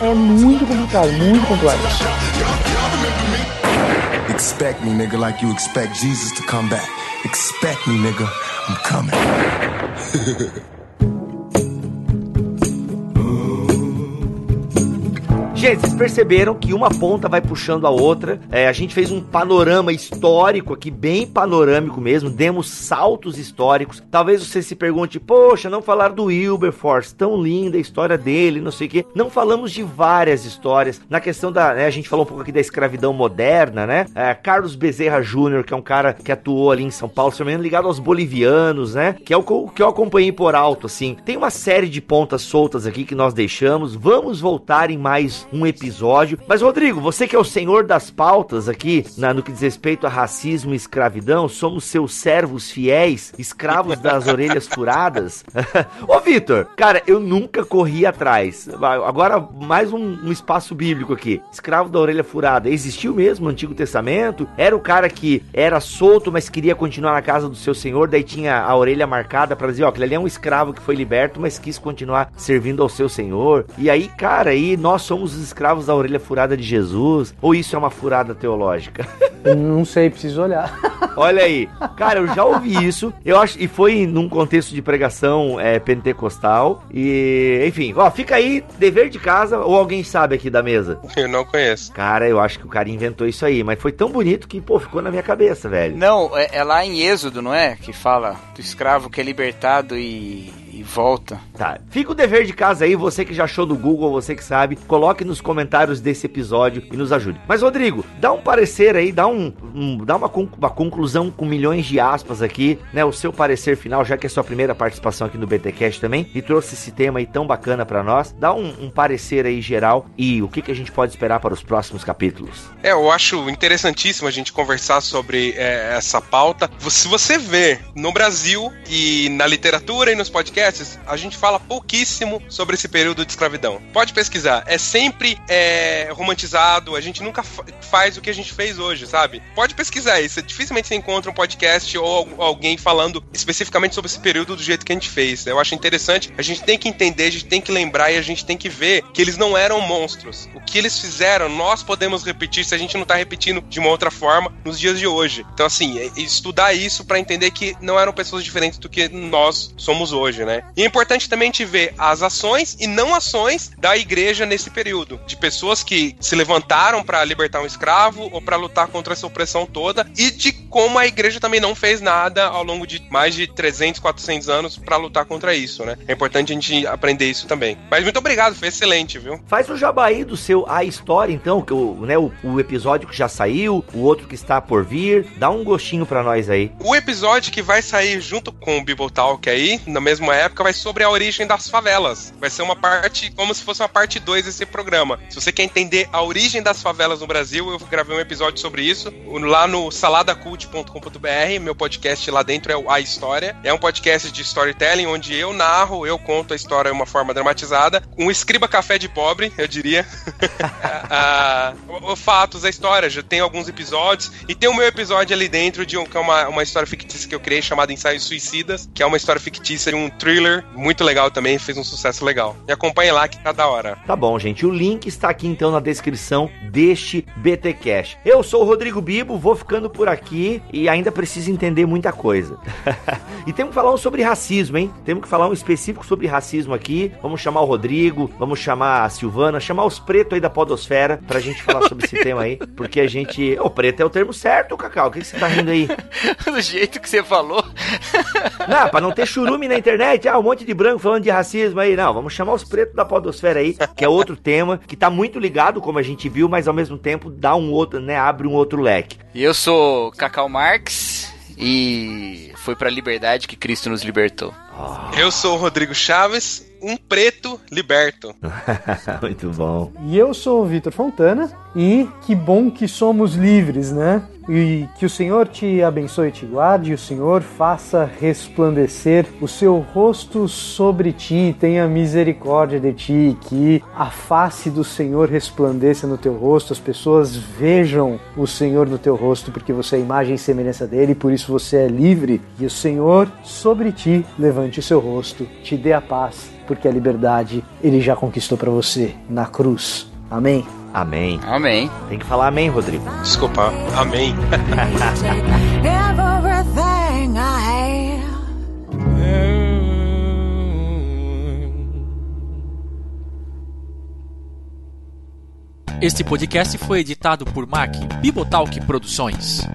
C: é muito complicado, muito complexo.
H: Expect me, nigga, like you expect Jesus to come back. Expect me, nigga. I'm coming. (laughs)
A: Gente, vocês perceberam que uma ponta vai puxando a outra. É, a gente fez um panorama histórico aqui, bem panorâmico mesmo. Demos saltos históricos. Talvez você se pergunte, poxa, não falaram do Wilberforce, tão linda a história dele, não sei o quê. Não falamos de várias histórias. Na questão da. né, a gente falou um pouco aqui da escravidão moderna, né? É, Carlos Bezerra Júnior, que é um cara que atuou ali em São Paulo, se não me engano, ligado aos bolivianos, né? Que é o que eu acompanhei por alto, assim. Tem uma série de pontas soltas aqui que nós deixamos. Vamos voltar em mais um episódio. Mas, Rodrigo, você que é o senhor das pautas aqui, na- no que diz respeito a racismo e escravidão, somos seus servos fiéis, escravos das orelhas furadas. (laughs) Ô, Vitor, cara, eu nunca corri atrás. Agora, mais um, um espaço bíblico aqui. Escravo da orelha furada. Existiu mesmo no Antigo Testamento? Era o cara que era solto, mas queria continuar na casa do seu senhor, daí tinha a orelha marcada pra dizer, ó, aquele ali é um escravo que foi liberto, mas quis continuar servindo ao seu senhor. E aí, cara, aí nós somos os escravos da orelha furada de Jesus? Ou isso é uma furada teológica? (laughs)
C: Não sei, preciso olhar. (laughs)
A: Olha aí, cara, eu já ouvi isso. Eu acho e foi num contexto de pregação é, pentecostal e, enfim, ó, fica aí dever de casa ou alguém sabe aqui da mesa.
D: Eu não conheço.
A: Cara, eu acho que o cara inventou isso aí, mas foi tão bonito que pô ficou na minha cabeça, velho.
B: Não, é, é lá em Êxodo, não é? Que fala do escravo que é libertado e, e volta.
A: Tá, fica o dever de casa aí, você que já achou do Google, você que sabe, coloque nos comentários desse episódio e nos ajude. Mas Rodrigo, dá um parecer aí, dá um, um- dá uma, con- uma conclusão com milhões de aspas aqui, né? O seu parecer final, já que é sua primeira participação aqui no BTcast também e trouxe esse tema aí tão bacana pra nós. Dá um, um parecer aí geral e o que que a gente pode esperar para os próximos capítulos.
D: É, eu acho interessantíssimo a gente conversar sobre é, essa pauta. Se você vê no Brasil e na literatura e nos podcasts, a gente fala pouquíssimo sobre esse período de escravidão. Pode pesquisar. É sempre é, romantizado, a gente nunca fa- faz o que a gente fez hoje, sabe? Pode pesquisar isso. Dificilmente você encontra um podcast ou al- alguém falando especificamente sobre esse período do jeito que a gente fez. Eu acho interessante. A gente tem que entender, a gente tem que lembrar e a gente tem que ver que eles não eram monstros. O que eles fizeram, nós podemos repetir se a gente não tá repetindo de uma outra forma nos dias de hoje. Então, assim, é- estudar isso pra entender que não eram pessoas diferentes do que nós somos hoje, né? E é importante também a gente ver as ações e não ações da igreja nesse período. De pessoas que se levantaram pra libertar um escravo ou pra lutar contra essa opressão toda e de como a igreja também não fez nada ao longo de mais de 300, 400 anos pra lutar contra isso, né? É importante a gente aprender isso também. Mas muito obrigado, foi excelente, viu?
A: Faz o jabaí do seu A História, então, que o, né, o, o episódio que já saiu, o outro que está por vir. Dá um gostinho pra nós aí.
D: O episódio que vai sair junto com o Bible Talk aí, na mesma época, vai sobre a origem das favelas. Vai ser uma parte, como se fosse uma parte 2 desse programa. Se você quer entender a origem das favelas no Brasil, eu gravei um episódio sobre isso lá no saladacult.com.br. Meu podcast lá dentro é A História. É um podcast de storytelling onde eu narro, eu conto a história de uma forma dramatizada. Um escriba café de pobre, eu diria. (laughs) Ah, fatos, a história. Já tem alguns episódios. E tem o meu episódio ali dentro de um, que é uma, uma história fictícia que eu criei chamada Ensaios Suicidas, que é uma história fictícia de um thriller muito legal também, fez um sucesso legal. E acompanhe lá que tá da hora.
A: Tá bom, gente. O link está aqui então na descrição deste BT Cash. Eu sou o Rodrigo Bibo, vou ficando por aqui e ainda preciso entender muita coisa. (laughs) e temos que falar um sobre racismo, hein? Temos que falar um específico sobre racismo aqui. Vamos chamar o Rodrigo, vamos chamar a Silvana, chamar os pretos aí da Podosfera pra gente falar sobre esse (laughs) tema aí. Porque a gente. O preto é o termo certo, Cacau. O que que você tá rindo aí? (laughs)
B: Do jeito que você falou.
A: Não, pra não ter churume na internet, ah, um monte de branco falando de racismo aí. Não, vamos chamar os pretos da podosfera aí, que é outro tema, que tá muito ligado, como a gente viu, mas ao mesmo tempo dá um outro, né, abre um outro leque.
B: E eu sou Cacau Marx e foi pra liberdade que Cristo nos libertou.
D: Eu sou o Rodrigo Chaves, um preto liberto. (laughs)
A: muito bom.
C: E eu sou o Vitor Fontana e que bom que somos livres, né? E que o Senhor te abençoe e te guarde, e o Senhor faça resplandecer o seu rosto sobre ti, tenha misericórdia de ti, que a face do Senhor resplandeça no teu rosto, as pessoas vejam o Senhor no teu rosto, porque você é imagem e semelhança dele, por isso você é livre, e o Senhor sobre ti levante o seu rosto, te dê a paz, porque a liberdade ele já conquistou para você na cruz. Amém.
A: Amém.
B: Amém.
A: Tem que falar amém, Rodrigo.
D: Desculpa, amém. (laughs)
F: Este podcast foi editado por Mac Bibotalk Produções.